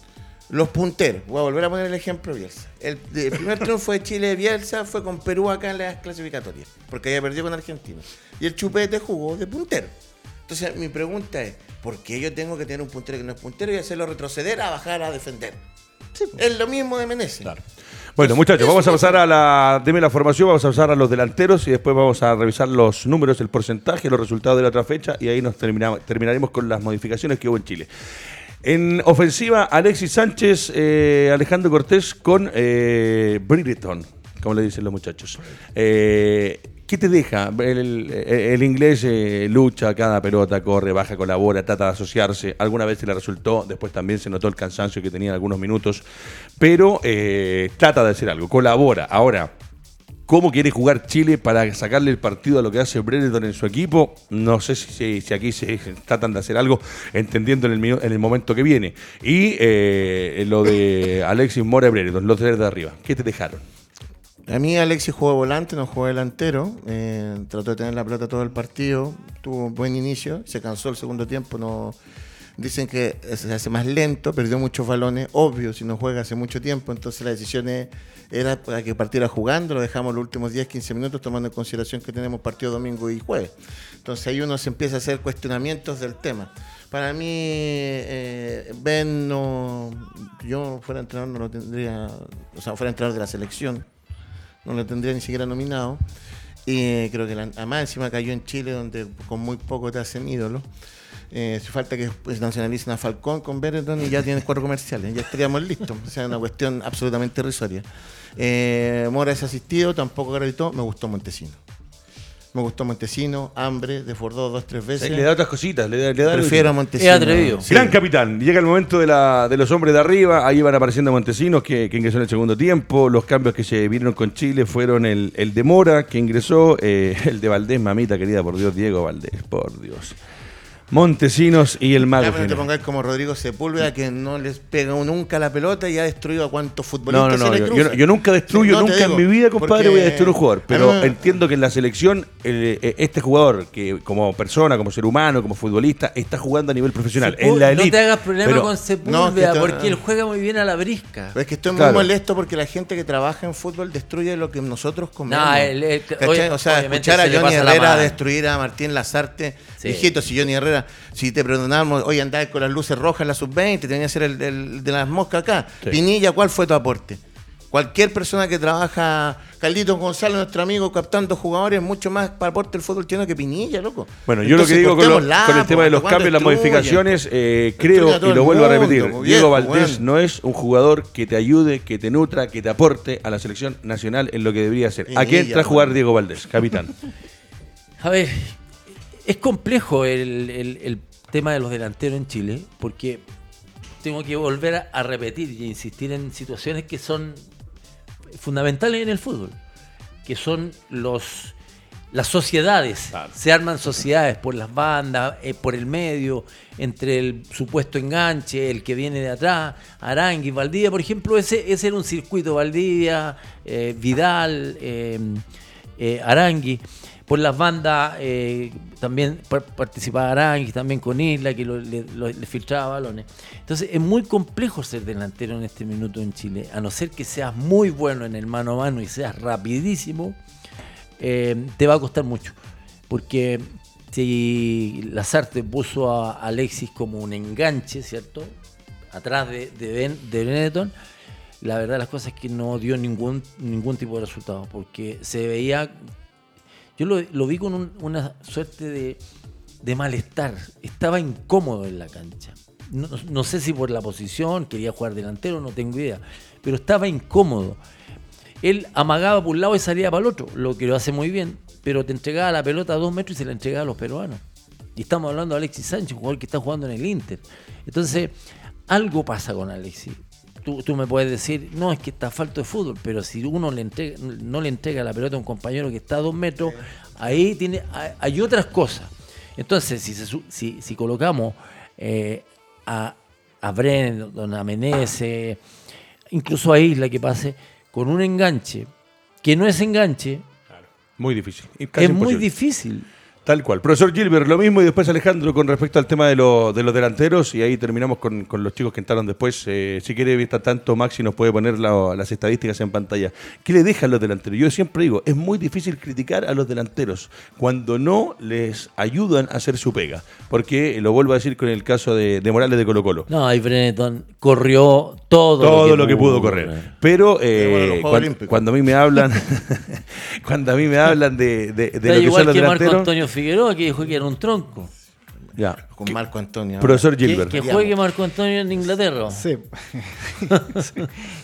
Los punteros, voy a volver a poner el ejemplo de Bielsa. El, el primer triunfo de Chile de Bielsa fue con Perú acá en las clasificatorias, porque había perdido con Argentina. Y el Chupete jugó de puntero. Entonces mi pregunta es, ¿por qué yo tengo que tener un puntero que no es puntero y hacerlo retroceder a bajar a defender? Es lo mismo de Menezes. Bueno, muchachos, vamos a pasar a la. Deme la formación, vamos a pasar a los delanteros y después vamos a revisar los números, el porcentaje, los resultados de la otra fecha y ahí nos terminamos, terminaremos con las modificaciones que hubo en Chile. En ofensiva, Alexis Sánchez, eh, Alejandro Cortés con eh, Bridgeton, como le dicen los muchachos. Eh, ¿Qué te deja? El, inglés eh, lucha cada pelota, corre, baja, colabora, trata de asociarse. Alguna vez se le resultó, después también se notó el cansancio que tenía en algunos minutos, pero eh, trata de hacer algo, colabora. Ahora, ¿Cómo quiere jugar Chile para sacarle el partido a lo que hace Brereton en su equipo? No sé si, aquí se tratan de hacer algo entendiendo en el, minu- en el momento que viene. Y eh, lo de Alexis Mora y Brereton, los tres de arriba. ¿Qué te dejaron? A mí Alexis jugó volante, no jugó delantero. eh, trató de tener la pelota todo el partido. Tuvo un buen inicio. Se cansó el segundo tiempo. No, dicen que se hace más lento, perdió muchos balones. Obvio, si no juega hace mucho tiempo. Entonces la decisión era para que partiera jugando. Lo dejamos los últimos 10, 15 minutos, tomando en consideración que tenemos partido domingo y jueves. Entonces ahí uno se empieza a hacer cuestionamientos del tema. Para mí, eh, Ben no. Yo fuera entrenador no lo tendría. O sea, fuera entrenador de la selección no lo tendría ni siquiera nominado. Y eh, creo que la, además encima cayó en Chile, donde con muy poco te hacen ídolo. Eh, falta que pues, nacionalicen a Falcón con Benetton y ya tienes cuatro comerciales, ya estaríamos listos. O sea, una cuestión absolutamente irrisoria. Eh, Mora es asistido, tampoco gravitó, me gustó Montesino. Me gustó Montesino, hambre, desbordó dos, tres veces. Le da otras cositas, le da, le da Prefiero a. Montesino. Es atrevido. Sí. Gran capitán. Llega el momento de, la, de los hombres de arriba. Ahí van apareciendo Montesinos, que, que ingresó en el segundo tiempo. Los cambios que se vinieron con Chile fueron el, el de Mora, que ingresó. eh, (laughs) el de Valdés, mamita querida, por Dios, Diego Valdés, por Dios. Montesinos y el mago. Pero no te pongáis como Rodrigo Sepúlveda que no les pega nunca la pelota y ha destruido a cuantos No, futbolistas no, no. le Yo, cruza. yo- yo nunca destruyo, no, nunca en mi vida, compadre, porque- voy a destruir un jugador. Pero Ah, no. entiendo que en la selección, el- eh, este jugador, que como persona, como ser humano, como futbolista, está jugando a nivel profesional. Sepu- en la no elite. te hagas problema Pero- con No, Sepúlveda, que porque él juega muy bien a la brisca. Pero es que estoy muy Claro. molesto porque la gente que trabaja en fútbol destruye lo que nosotros comemos. No, oye, o sea, escuchar a Johnny Herrera destruir a Martín Lazarte. Sí. Hijito, si Johnny Herrera, si te perdonamos, hoy andabas con las luces rojas en la sub-20, tenía que ser el, el de las moscas acá. Sí. Pinilla, ¿cuál fue tu aporte? Cualquier persona que trabaja, Caldito González, nuestro amigo, captando jugadores, mucho más para aporte el fútbol chileno que Pinilla, loco. Bueno, yo lo que digo con, lo- cortémosla, con el tema de los ¿cuándo cambios, las modificaciones, eh, Destruye creo, a todo y lo el vuelvo a repetir, Diego Valdés no es un jugador que te ayude, que te nutra, que te aporte a la selección nacional en lo que debería ser. ¿A Y qué ella, entra a jugar. Diego Valdés, capitán? (laughs) A ver, es complejo el, el- el tema de los delanteros en Chile, porque tengo que volver a, a repetir y insistir en situaciones que son fundamentales en el fútbol, que son los las sociedades. Claro. Se arman sociedades por las bandas, eh, por el medio, entre el supuesto enganche, el que viene de atrás, Arangui, Valdivia, por ejemplo, ese, ese era un circuito, Valdivia, eh, Vidal, eh, eh, Arangui. Por las bandas eh, también par- participaba Arangui, también con Isla, que lo- le filtraba balones. Entonces es muy complejo ser delantero en este minuto en Chile, a no ser que seas muy bueno en el mano a mano y seas rapidísimo, eh, te va a costar mucho. Porque si Lazarte puso a Alexis como un enganche, ¿cierto? Atrás de, de, ben, de Benetton, la verdad las cosas es que no dio ningún, ningún tipo de resultado, porque se veía, yo lo, vi con un, una suerte de, de, malestar, estaba incómodo en la cancha. No, no, sé si por la posición, quería jugar delantero, no tengo idea, pero estaba incómodo. Él amagaba por un lado y salía para el otro, lo que lo hace muy bien, pero te entregaba la pelota a dos metros y se la entregaba a los peruanos. Y estamos hablando de Alexis Sánchez, un jugador que está jugando en el Inter. Entonces, algo pasa con Alexis. Tú, tú, me puedes decir, no, es que está falto de fútbol, pero si uno le entrega, no le entrega la pelota a un compañero que está a dos metros, ahí tiene, hay otras cosas. Entonces, si, se, si, si colocamos eh, a, a Brennan, a Menezes, incluso a Isla que pase, con un enganche, que no es enganche, muy difícil. es muy difícil. Tal cual. Profesor Gilbert, lo mismo y después Alejandro con respecto al tema de, lo, de los delanteros y ahí terminamos con, con los chicos que entraron después. Eh, si quiere, vista tanto, Maxi nos puede poner la, las estadísticas en pantalla. ¿Qué le dejan los delanteros? Yo siempre digo, es muy difícil criticar a los delanteros cuando no les ayudan a hacer su pega. Porque lo vuelvo a decir con el caso de, de Morales de Colo Colo. No, ahí Brenetton corrió todo, todo lo que, lo que pudo, correr. Pero eh, bueno, cuando, cuando, a mí me hablan, (laughs) cuando a mí me hablan de, de, de lo que son los que delanteros... Figueroa que dijo que era un tronco. Ya. Con Marco Antonio. Profesor Gilbert. Que, que juegue Marco Antonio en Inglaterra. Sí. (laughs) sí.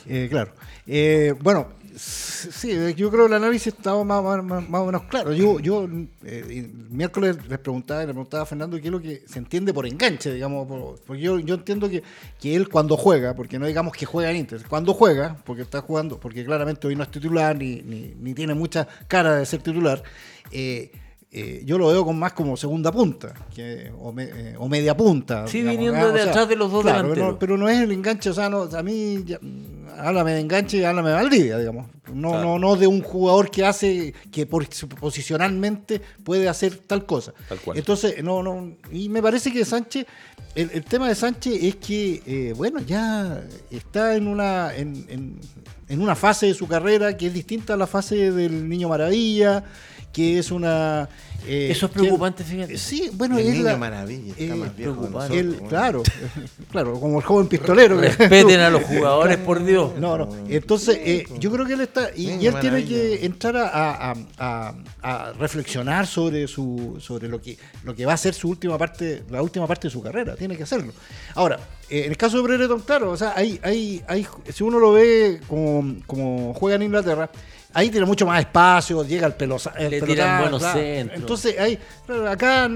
Eh, claro. Eh, bueno, sí, yo creo que el análisis estaba más, más, más o menos claro. Yo, yo eh, el miércoles les preguntaba, le preguntaba a Fernando qué es lo que se entiende por enganche, digamos, por, porque yo, yo entiendo que, que él cuando juega, porque no digamos que juega en Inter, cuando juega, porque está jugando, porque claramente hoy no es titular ni, ni, ni tiene mucha cara de ser titular, eh, eh, yo lo veo con más como segunda punta que, o, me, eh, o, media punta. Sí, digamos, viniendo de o sea, atrás de los dos claro, delanteros. No, pero no es el enganche, o sea, no, a mí, ya, háblame de enganche y háblame de Valdivia, digamos. No, claro. no, no de un jugador que hace, que por, posicionalmente puede hacer tal cosa. Tal cual. Entonces, no, no, y me parece que Sánchez, el, el tema de Sánchez es que, eh, bueno, ya está en una, en, en, en una fase de su carrera que es distinta a la fase del Niño Maravilla que es una... Eh, Eso es preocupante, fíjate. Sí, bueno, el es niño la, maravilla, está eh, más viejo preocupante. El, claro, (laughs) claro, como el joven pistolero. Respeten a los jugadores, por Dios. No, no. Entonces, eh, yo creo que él está... Y, y él tiene que entrar a, a, a, a, reflexionar sobre su sobre lo que lo que va a ser su última parte, la última parte de su carrera. Tiene que hacerlo. Ahora, en el caso de Brereton, claro, o sea, hay, hay, hay, si uno lo ve como, como juega en Inglaterra, ahí tiene mucho más espacio, llega el, pelosa, el Le tiran buenos claro. centros. Entonces, ahí, claro, acá,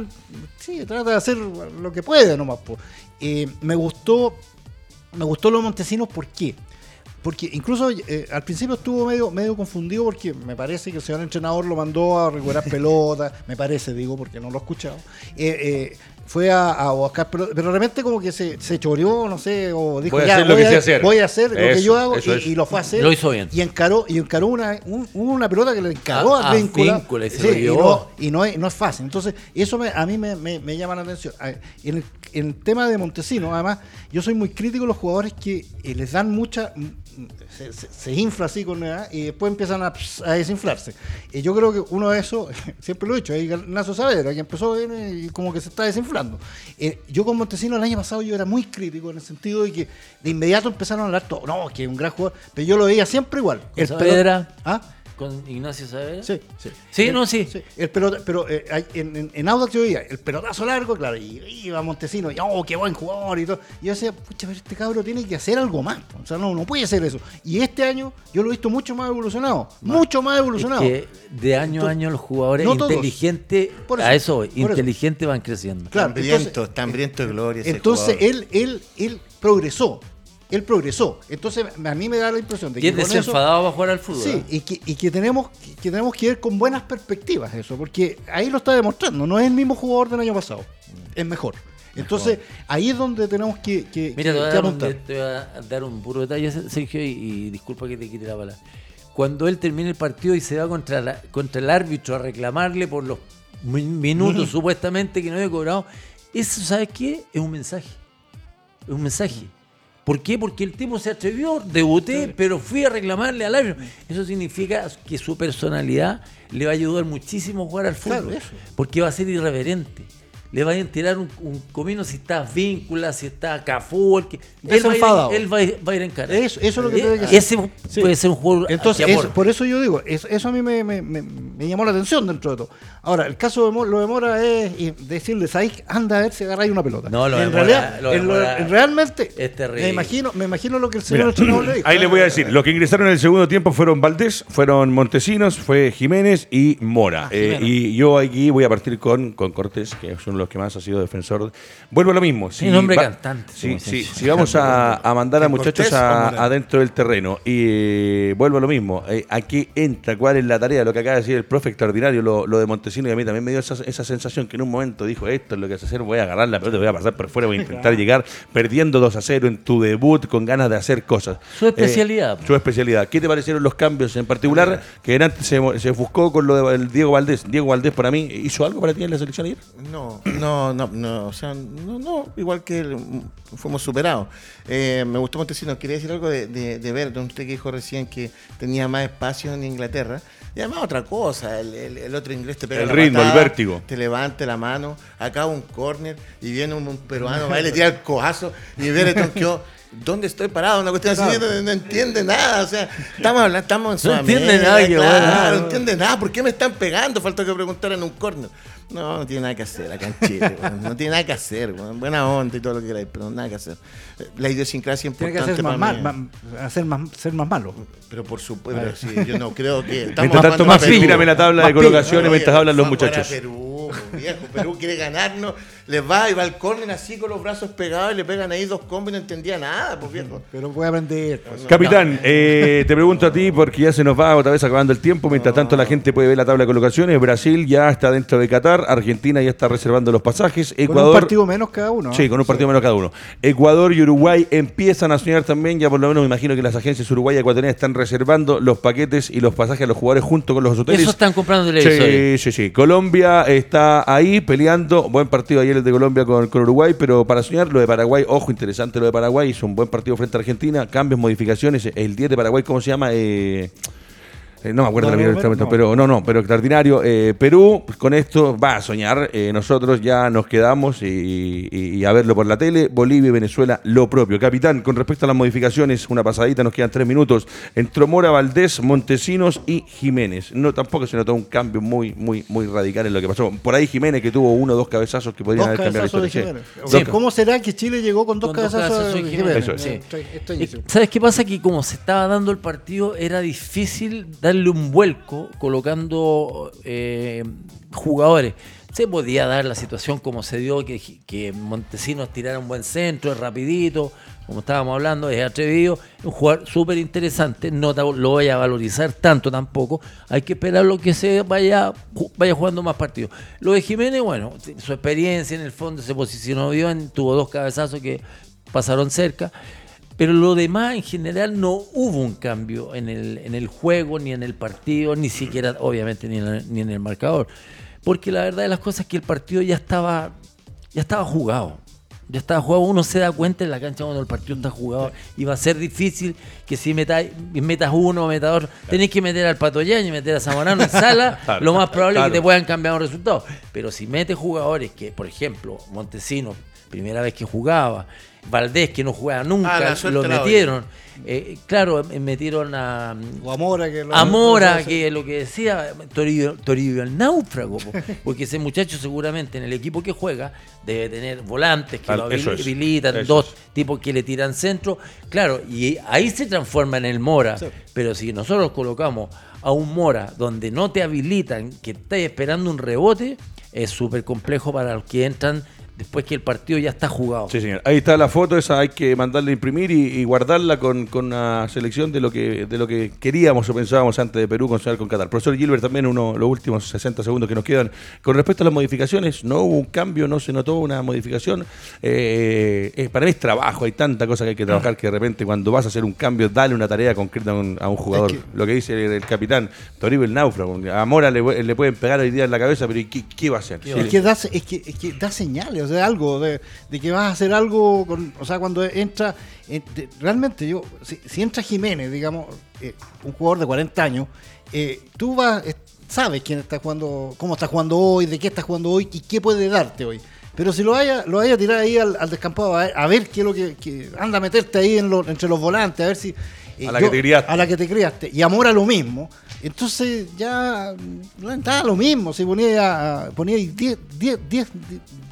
sí, trata de hacer lo que puede nomás. Po. Eh, me gustó, me gustó los Montesinos, ¿por qué? Porque incluso eh, al principio estuvo medio, medio confundido porque me parece que el señor entrenador lo mandó a recuperar (laughs) pelota, me parece, digo, porque no lo he escuchado. Eh, fue a, a buscar, pero, pero, de repente como que se, se choreó, no sé, o dijo, voy a ya, hacer lo voy, que a, sé hacer. voy a hacer lo Eso, que yo hago y, lo fue a hacer. Lo hizo bien. Y encaró, y encaró una, un, una pelota que le encaró A- a a Víncula. Y se Sí, lo y, llevó. no, y no es, no es fácil. Entonces, eso me- a mí me, me- me llama la atención. A ver, En el, en el tema de Montesino, además, yo soy muy crítico de los jugadores que eh, les dan mucha. Se, se- se infla así con edad y después empiezan a, desinflarse. Y yo creo que uno de esos, (laughs) siempre lo he dicho, es Ignacio Saavedra, que empezó bien y como que se está desinflando. Eh, yo con Montesino el año pasado yo era muy crítico en el sentido de que de inmediato empezaron a hablar todo, no, que es un gran jugador, pero yo lo veía siempre igual. ¿Con El pelot- ¿Ah? Con Ignacio Saavedra. Sí, sí. Sí, El- no, sí. El pelota, pero eh, hay- en, en, en Audax yo veía el pelotazo largo, claro, y iba Montesino, y oh, qué buen jugador y todo. Y yo decía, pucha, pero este cabro tiene que hacer algo más. O sea, no, no puede ser eso. Y este año yo lo he visto mucho más evolucionado. Mucho más evolucionado. Es que de año a año los jugadores No inteligentes, Por eso, a eso, inteligentes van creciendo. Claro, hambriento, entonces- está hambriento de gloria. ese Entonces jugador. él, él, él progresó. Él progresó. Entonces a mí me da la impresión de Y que es con eso- desenfadado para jugar al fútbol. Sí, ¿eh? y que, y que tenemos que, tenemos que ver con buenas perspectivas eso, porque ahí lo está demostrando, no es el mismo jugador del año pasado, es mejor. Entonces, ahí es donde tenemos que, que, Mira, te voy, a un, te voy a dar un puro detalle, Sergio, y, y disculpa que te quite la palabra. Cuando él termina el partido y se va contra, la- contra el árbitro a reclamarle por los mi- minutos supuestamente que no había cobrado, eso, ¿sabes qué? Es un mensaje. Es un mensaje. ¿Por qué? Porque el tipo se atrevió, debuté, pero fui a reclamarle al árbitro. Eso significa que su personalidad le va a ayudar muchísimo a jugar al fútbol. Claro. Porque va a ser irreverente. Le va a tirar un, un comino si está víncula, si está Cafú, el que. Él va, a ir, Desenfadado. él va a ir- va a ir en cara. Eso- eso es lo que Eh, que ser. Ese Sí. puede ser un juego Entonces, por eso yo digo, es- eso a mí me, me- me- me llamó la atención dentro de todo. Ahora, el caso de Mo- lo de Mora es decirle, ¿sabes? Anda a ver si agarráis una pelota. No, lo de en Mora- realidad, lo de en lo- Mora en realmente, es terrible. me imagino, me imagino lo que el señor Mira, le dijo. Ahí les voy a decir, los que ingresaron en el segundo tiempo fueron Valdés, fueron Montesinos, fue Jiménez y Mora. Eh, Jiménez. y yo aquí voy a partir con, con Cortés, que es uno de los que más ha sido defensor. Vuelvo a lo mismo. Sí, nombre cantante, Si, si- si vamos a, a mandar a ¿En muchachos adentro del terreno y eh, vuelvo a lo mismo, eh, ¿a qué entra? ¿Cuál es la tarea? Lo que acaba de decir el profe extraordinario, lo, lo de Montesinos y a mí también me dio esa, esa sensación que en un momento dijo, esto es lo que hace hacer, voy a agarrar la pelota, voy a pasar por fuera, voy a intentar (laughs) llegar perdiendo 2 a 0 en tu debut con ganas de hacer cosas. Su especialidad. Eh, su especialidad. ¿Qué te parecieron los cambios en particular? Que en antes se, se buscó con lo de Diego Valdés. Diego Valdés para mí, ¿hizo algo para ti en la selección ayer? No, no, no, no, o sea, no, no, igual que el- fuimos superados. Eh, me gustó Montesinos, quería decir algo de, de, usted que dijo recién que tenía más espacio en Inglaterra. Y además otra cosa, el, el- el otro inglés te pega El la ritmo, patada, el vértigo. Te levanta la mano, acá un córner y viene un, un peruano, va y le tira el cojazo y Berton quedó... ¿Dónde estoy parado? Una cuestión así, no, no entiende nada. O sea, estamos hablando, estamos en No entiende nada, que claro, bueno. no entiende nada. ¿Por qué me están pegando? Falta que preguntar en un córner. No, no tiene nada que hacer acá en Chile. (laughs) weón. No tiene nada que hacer. weón. Buena onda y todo lo que queráis, pero nada que hacer. La idiosincrasia Tiene que importante hacer más, mal, más- hacer más, ser más malo. Pero por supuesto, pero sí, yo no creo que. (laughs) Estamos Mientras tanto, más Perú. tírame la tabla de Más colocaciones Oye, mientras hablan los muchachos. Perú, viejo. Perú quiere ganarnos. Les va y va al córner así con los brazos pegados y le pegan ahí dos combos y no entendía nada, pues viejo. Pero voy a aprender. pues. Capitán, eh, te pregunto a ti porque ya se nos va otra vez acabando el tiempo. Mientras tanto, la gente puede ver la tabla de colocaciones. Brasil ya está dentro de Qatar. Argentina ya está reservando los pasajes. Con Ecuador. un partido menos cada uno. ¿no? Sí, con un partido menos cada uno. Ecuador y Uruguay empiezan a soñar también, ya por lo menos me imagino que las agencias uruguayas y ecuatorianas están reservando los paquetes y los pasajes a los jugadores junto con los hoteles. Eso están comprando televisores. Sí, sí, sí. Colombia está ahí peleando. Buen partido ayer el de Colombia con, con Uruguay, pero para soñar lo de Paraguay, ojo, interesante lo de Paraguay. Hizo un buen partido frente a Argentina. Cambios, modificaciones. El 10 de Paraguay, ¿cómo se llama? Eh, eh, no me acuerdo No, la primera no. pero no, no, pero extraordinario. Eh, Perú, pues, con esto va a soñar. Eh, nosotros ya nos quedamos y, y- y a verlo por la tele. Bolivia y Venezuela, lo propio. Capitán, con respecto a las modificaciones, una pasadita, nos quedan tres minutos. Entró Mora, Valdés, Montesinos y Jiménez. No, tampoco se notó un cambio muy, muy, muy radical en lo que pasó. Por ahí Jiménez que tuvo uno o dos cabezazos que podrían Dos haber cambiado la cabezazos de historia. Jiménez. Sí. ¿Cómo será que Chile llegó con dos Con dos cabezazos cabezazos de Jiménez? Jiménez. Sí. estoy- estoy Y, diciendo. ¿Sabes qué pasa? Que como se estaba dando el partido, era difícil darle un vuelco colocando eh, jugadores. Se podía dar la situación como se dio, que, Montesinos tirara un buen centro, es rapidito, como estábamos hablando, es atrevido, un jugador súper interesante, no lo voy a valorizar tanto tampoco, hay que esperar lo que se vaya, vaya jugando más partidos. Lo de Jiménez, bueno, su experiencia en el fondo se posicionó bien, tuvo dos cabezazos que pasaron cerca, pero lo demás en general no hubo un cambio en el, en el juego, ni en el partido, ni siquiera, obviamente, ni en, el, ni en el marcador. Porque la verdad de las cosas es que el partido ya estaba, ya estaba jugado. Ya estaba jugado, uno se da cuenta en la cancha cuando el partido está jugado y va a ser difícil que si metas, metas uno o metas dos, tenés que meter al Pato Yañez, meter a Zamorano en sala, (laughs) Claro, lo más probable es claro. que te puedan cambiar un resultado. Pero si metes jugadores que, por ejemplo, Montesino, primera vez que jugaba, Valdés, que no jugaba Ah, nunca, suerte lo metieron. Eh, claro, eh, metieron a, O Amora, que lo- que lo que decía, Toribio, Toribio el náufrago, po. porque ese muchacho seguramente en el equipo que juega debe tener volantes que Claro, lo eso habil- es, habilitan, dos es. tipos que le tiran centro, claro, y ahí se transforma en el Mora, Sí. pero si nosotros colocamos a un Mora donde no te habilitan, que estás esperando un rebote, es súper complejo para los que entran después que el partido ya está jugado. Sí, señor. Ahí está la foto, esa hay que mandarla a imprimir y, y guardarla con, con una selección de lo que de lo que queríamos o pensábamos antes de Perú con con Qatar. Profesor Gilbert, también uno, los últimos 60 segundos que nos quedan. Con respecto a las modificaciones, no hubo un cambio, no se notó una modificación. Eh, eh, para mí es trabajo, hay tanta cosa que hay que trabajar que de repente cuando vas a hacer un cambio, dale una tarea concreta a un, a un jugador. Es que- Lo que dice el, el capitán, Toribio el náufrago. A Mora le, le pueden pegar hoy día en la cabeza, pero ¿y qué, qué va a hacer? Es que, da, es, que, es que da señales. De algo, de, de que vas a hacer algo, con, o sea, cuando entra, en- de- realmente yo, si, si entra Jiménez, digamos, eh, un jugador de 40 años, eh, tú vas, eh, sabes quién está jugando, cómo está jugando hoy, de qué está jugando hoy y qué puede darte hoy. Pero si lo vaya, lo vaya a tirar ahí al, al descampado, a ver, a ver qué es lo que, que- anda a meterte ahí en lo- entre los volantes, a ver si. eh, A la que te criaste. A la que te criaste. Y Amor a lo mismo. Entonces ya no estaba lo mismo. Si ponía, ponía 10 10 10 10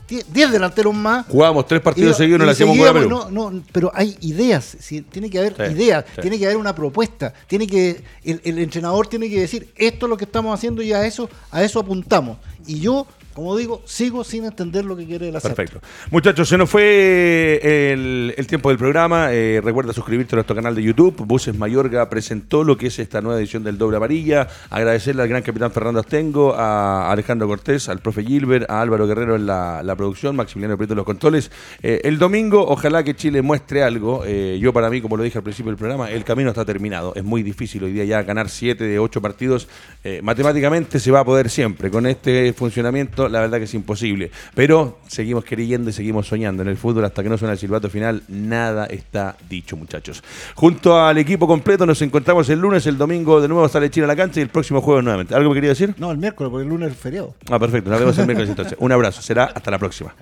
10 delanteros más. Jugábamos tres partidos seguidos y no le hacíamos gol a Perú. no, no, pero hay ideas, sí, tiene que haber Sí, ideas, sí. tiene que haber una propuesta, tiene que el, el entrenador tiene que decir esto es lo que estamos haciendo y a eso a eso apuntamos. Y yo, como digo, sigo sin entender lo que quiere hacer. Perfecto. Muchachos, se nos fue el, el tiempo del programa. Eh, recuerda suscribirte a nuestro canal de YouTube. Buses Mayorga presentó lo que es esta nueva edición del Doble Amarilla. Agradecerle al gran capitán Fernando Astengo, a Alejandro Cortés, al profe Gilbert, a Álvaro Guerrero en la, la producción, Maximiliano Prieto en los controles. Eh, el domingo, ojalá que Chile muestre algo. Eh, yo, para mí, como lo dije al principio del programa, el camino está terminado. Es muy difícil hoy día ya ganar 7 de 8 partidos. Eh, matemáticamente se va a poder siempre. Con este funcionamiento, la verdad que es imposible. Pero seguimos creyendo y seguimos soñando. En el fútbol, hasta que no suena el silbato final, nada está dicho, muchachos. Junto al equipo completo, nos encontramos el lunes, el domingo, de nuevo sale Chile a la cancha y el próximo jueves nuevamente. ¿Algo me quería decir? No, el miércoles, porque el lunes es feriado. Ah, perfecto. Nos vemos el miércoles entonces. (laughs) Un abrazo. Será hasta la próxima.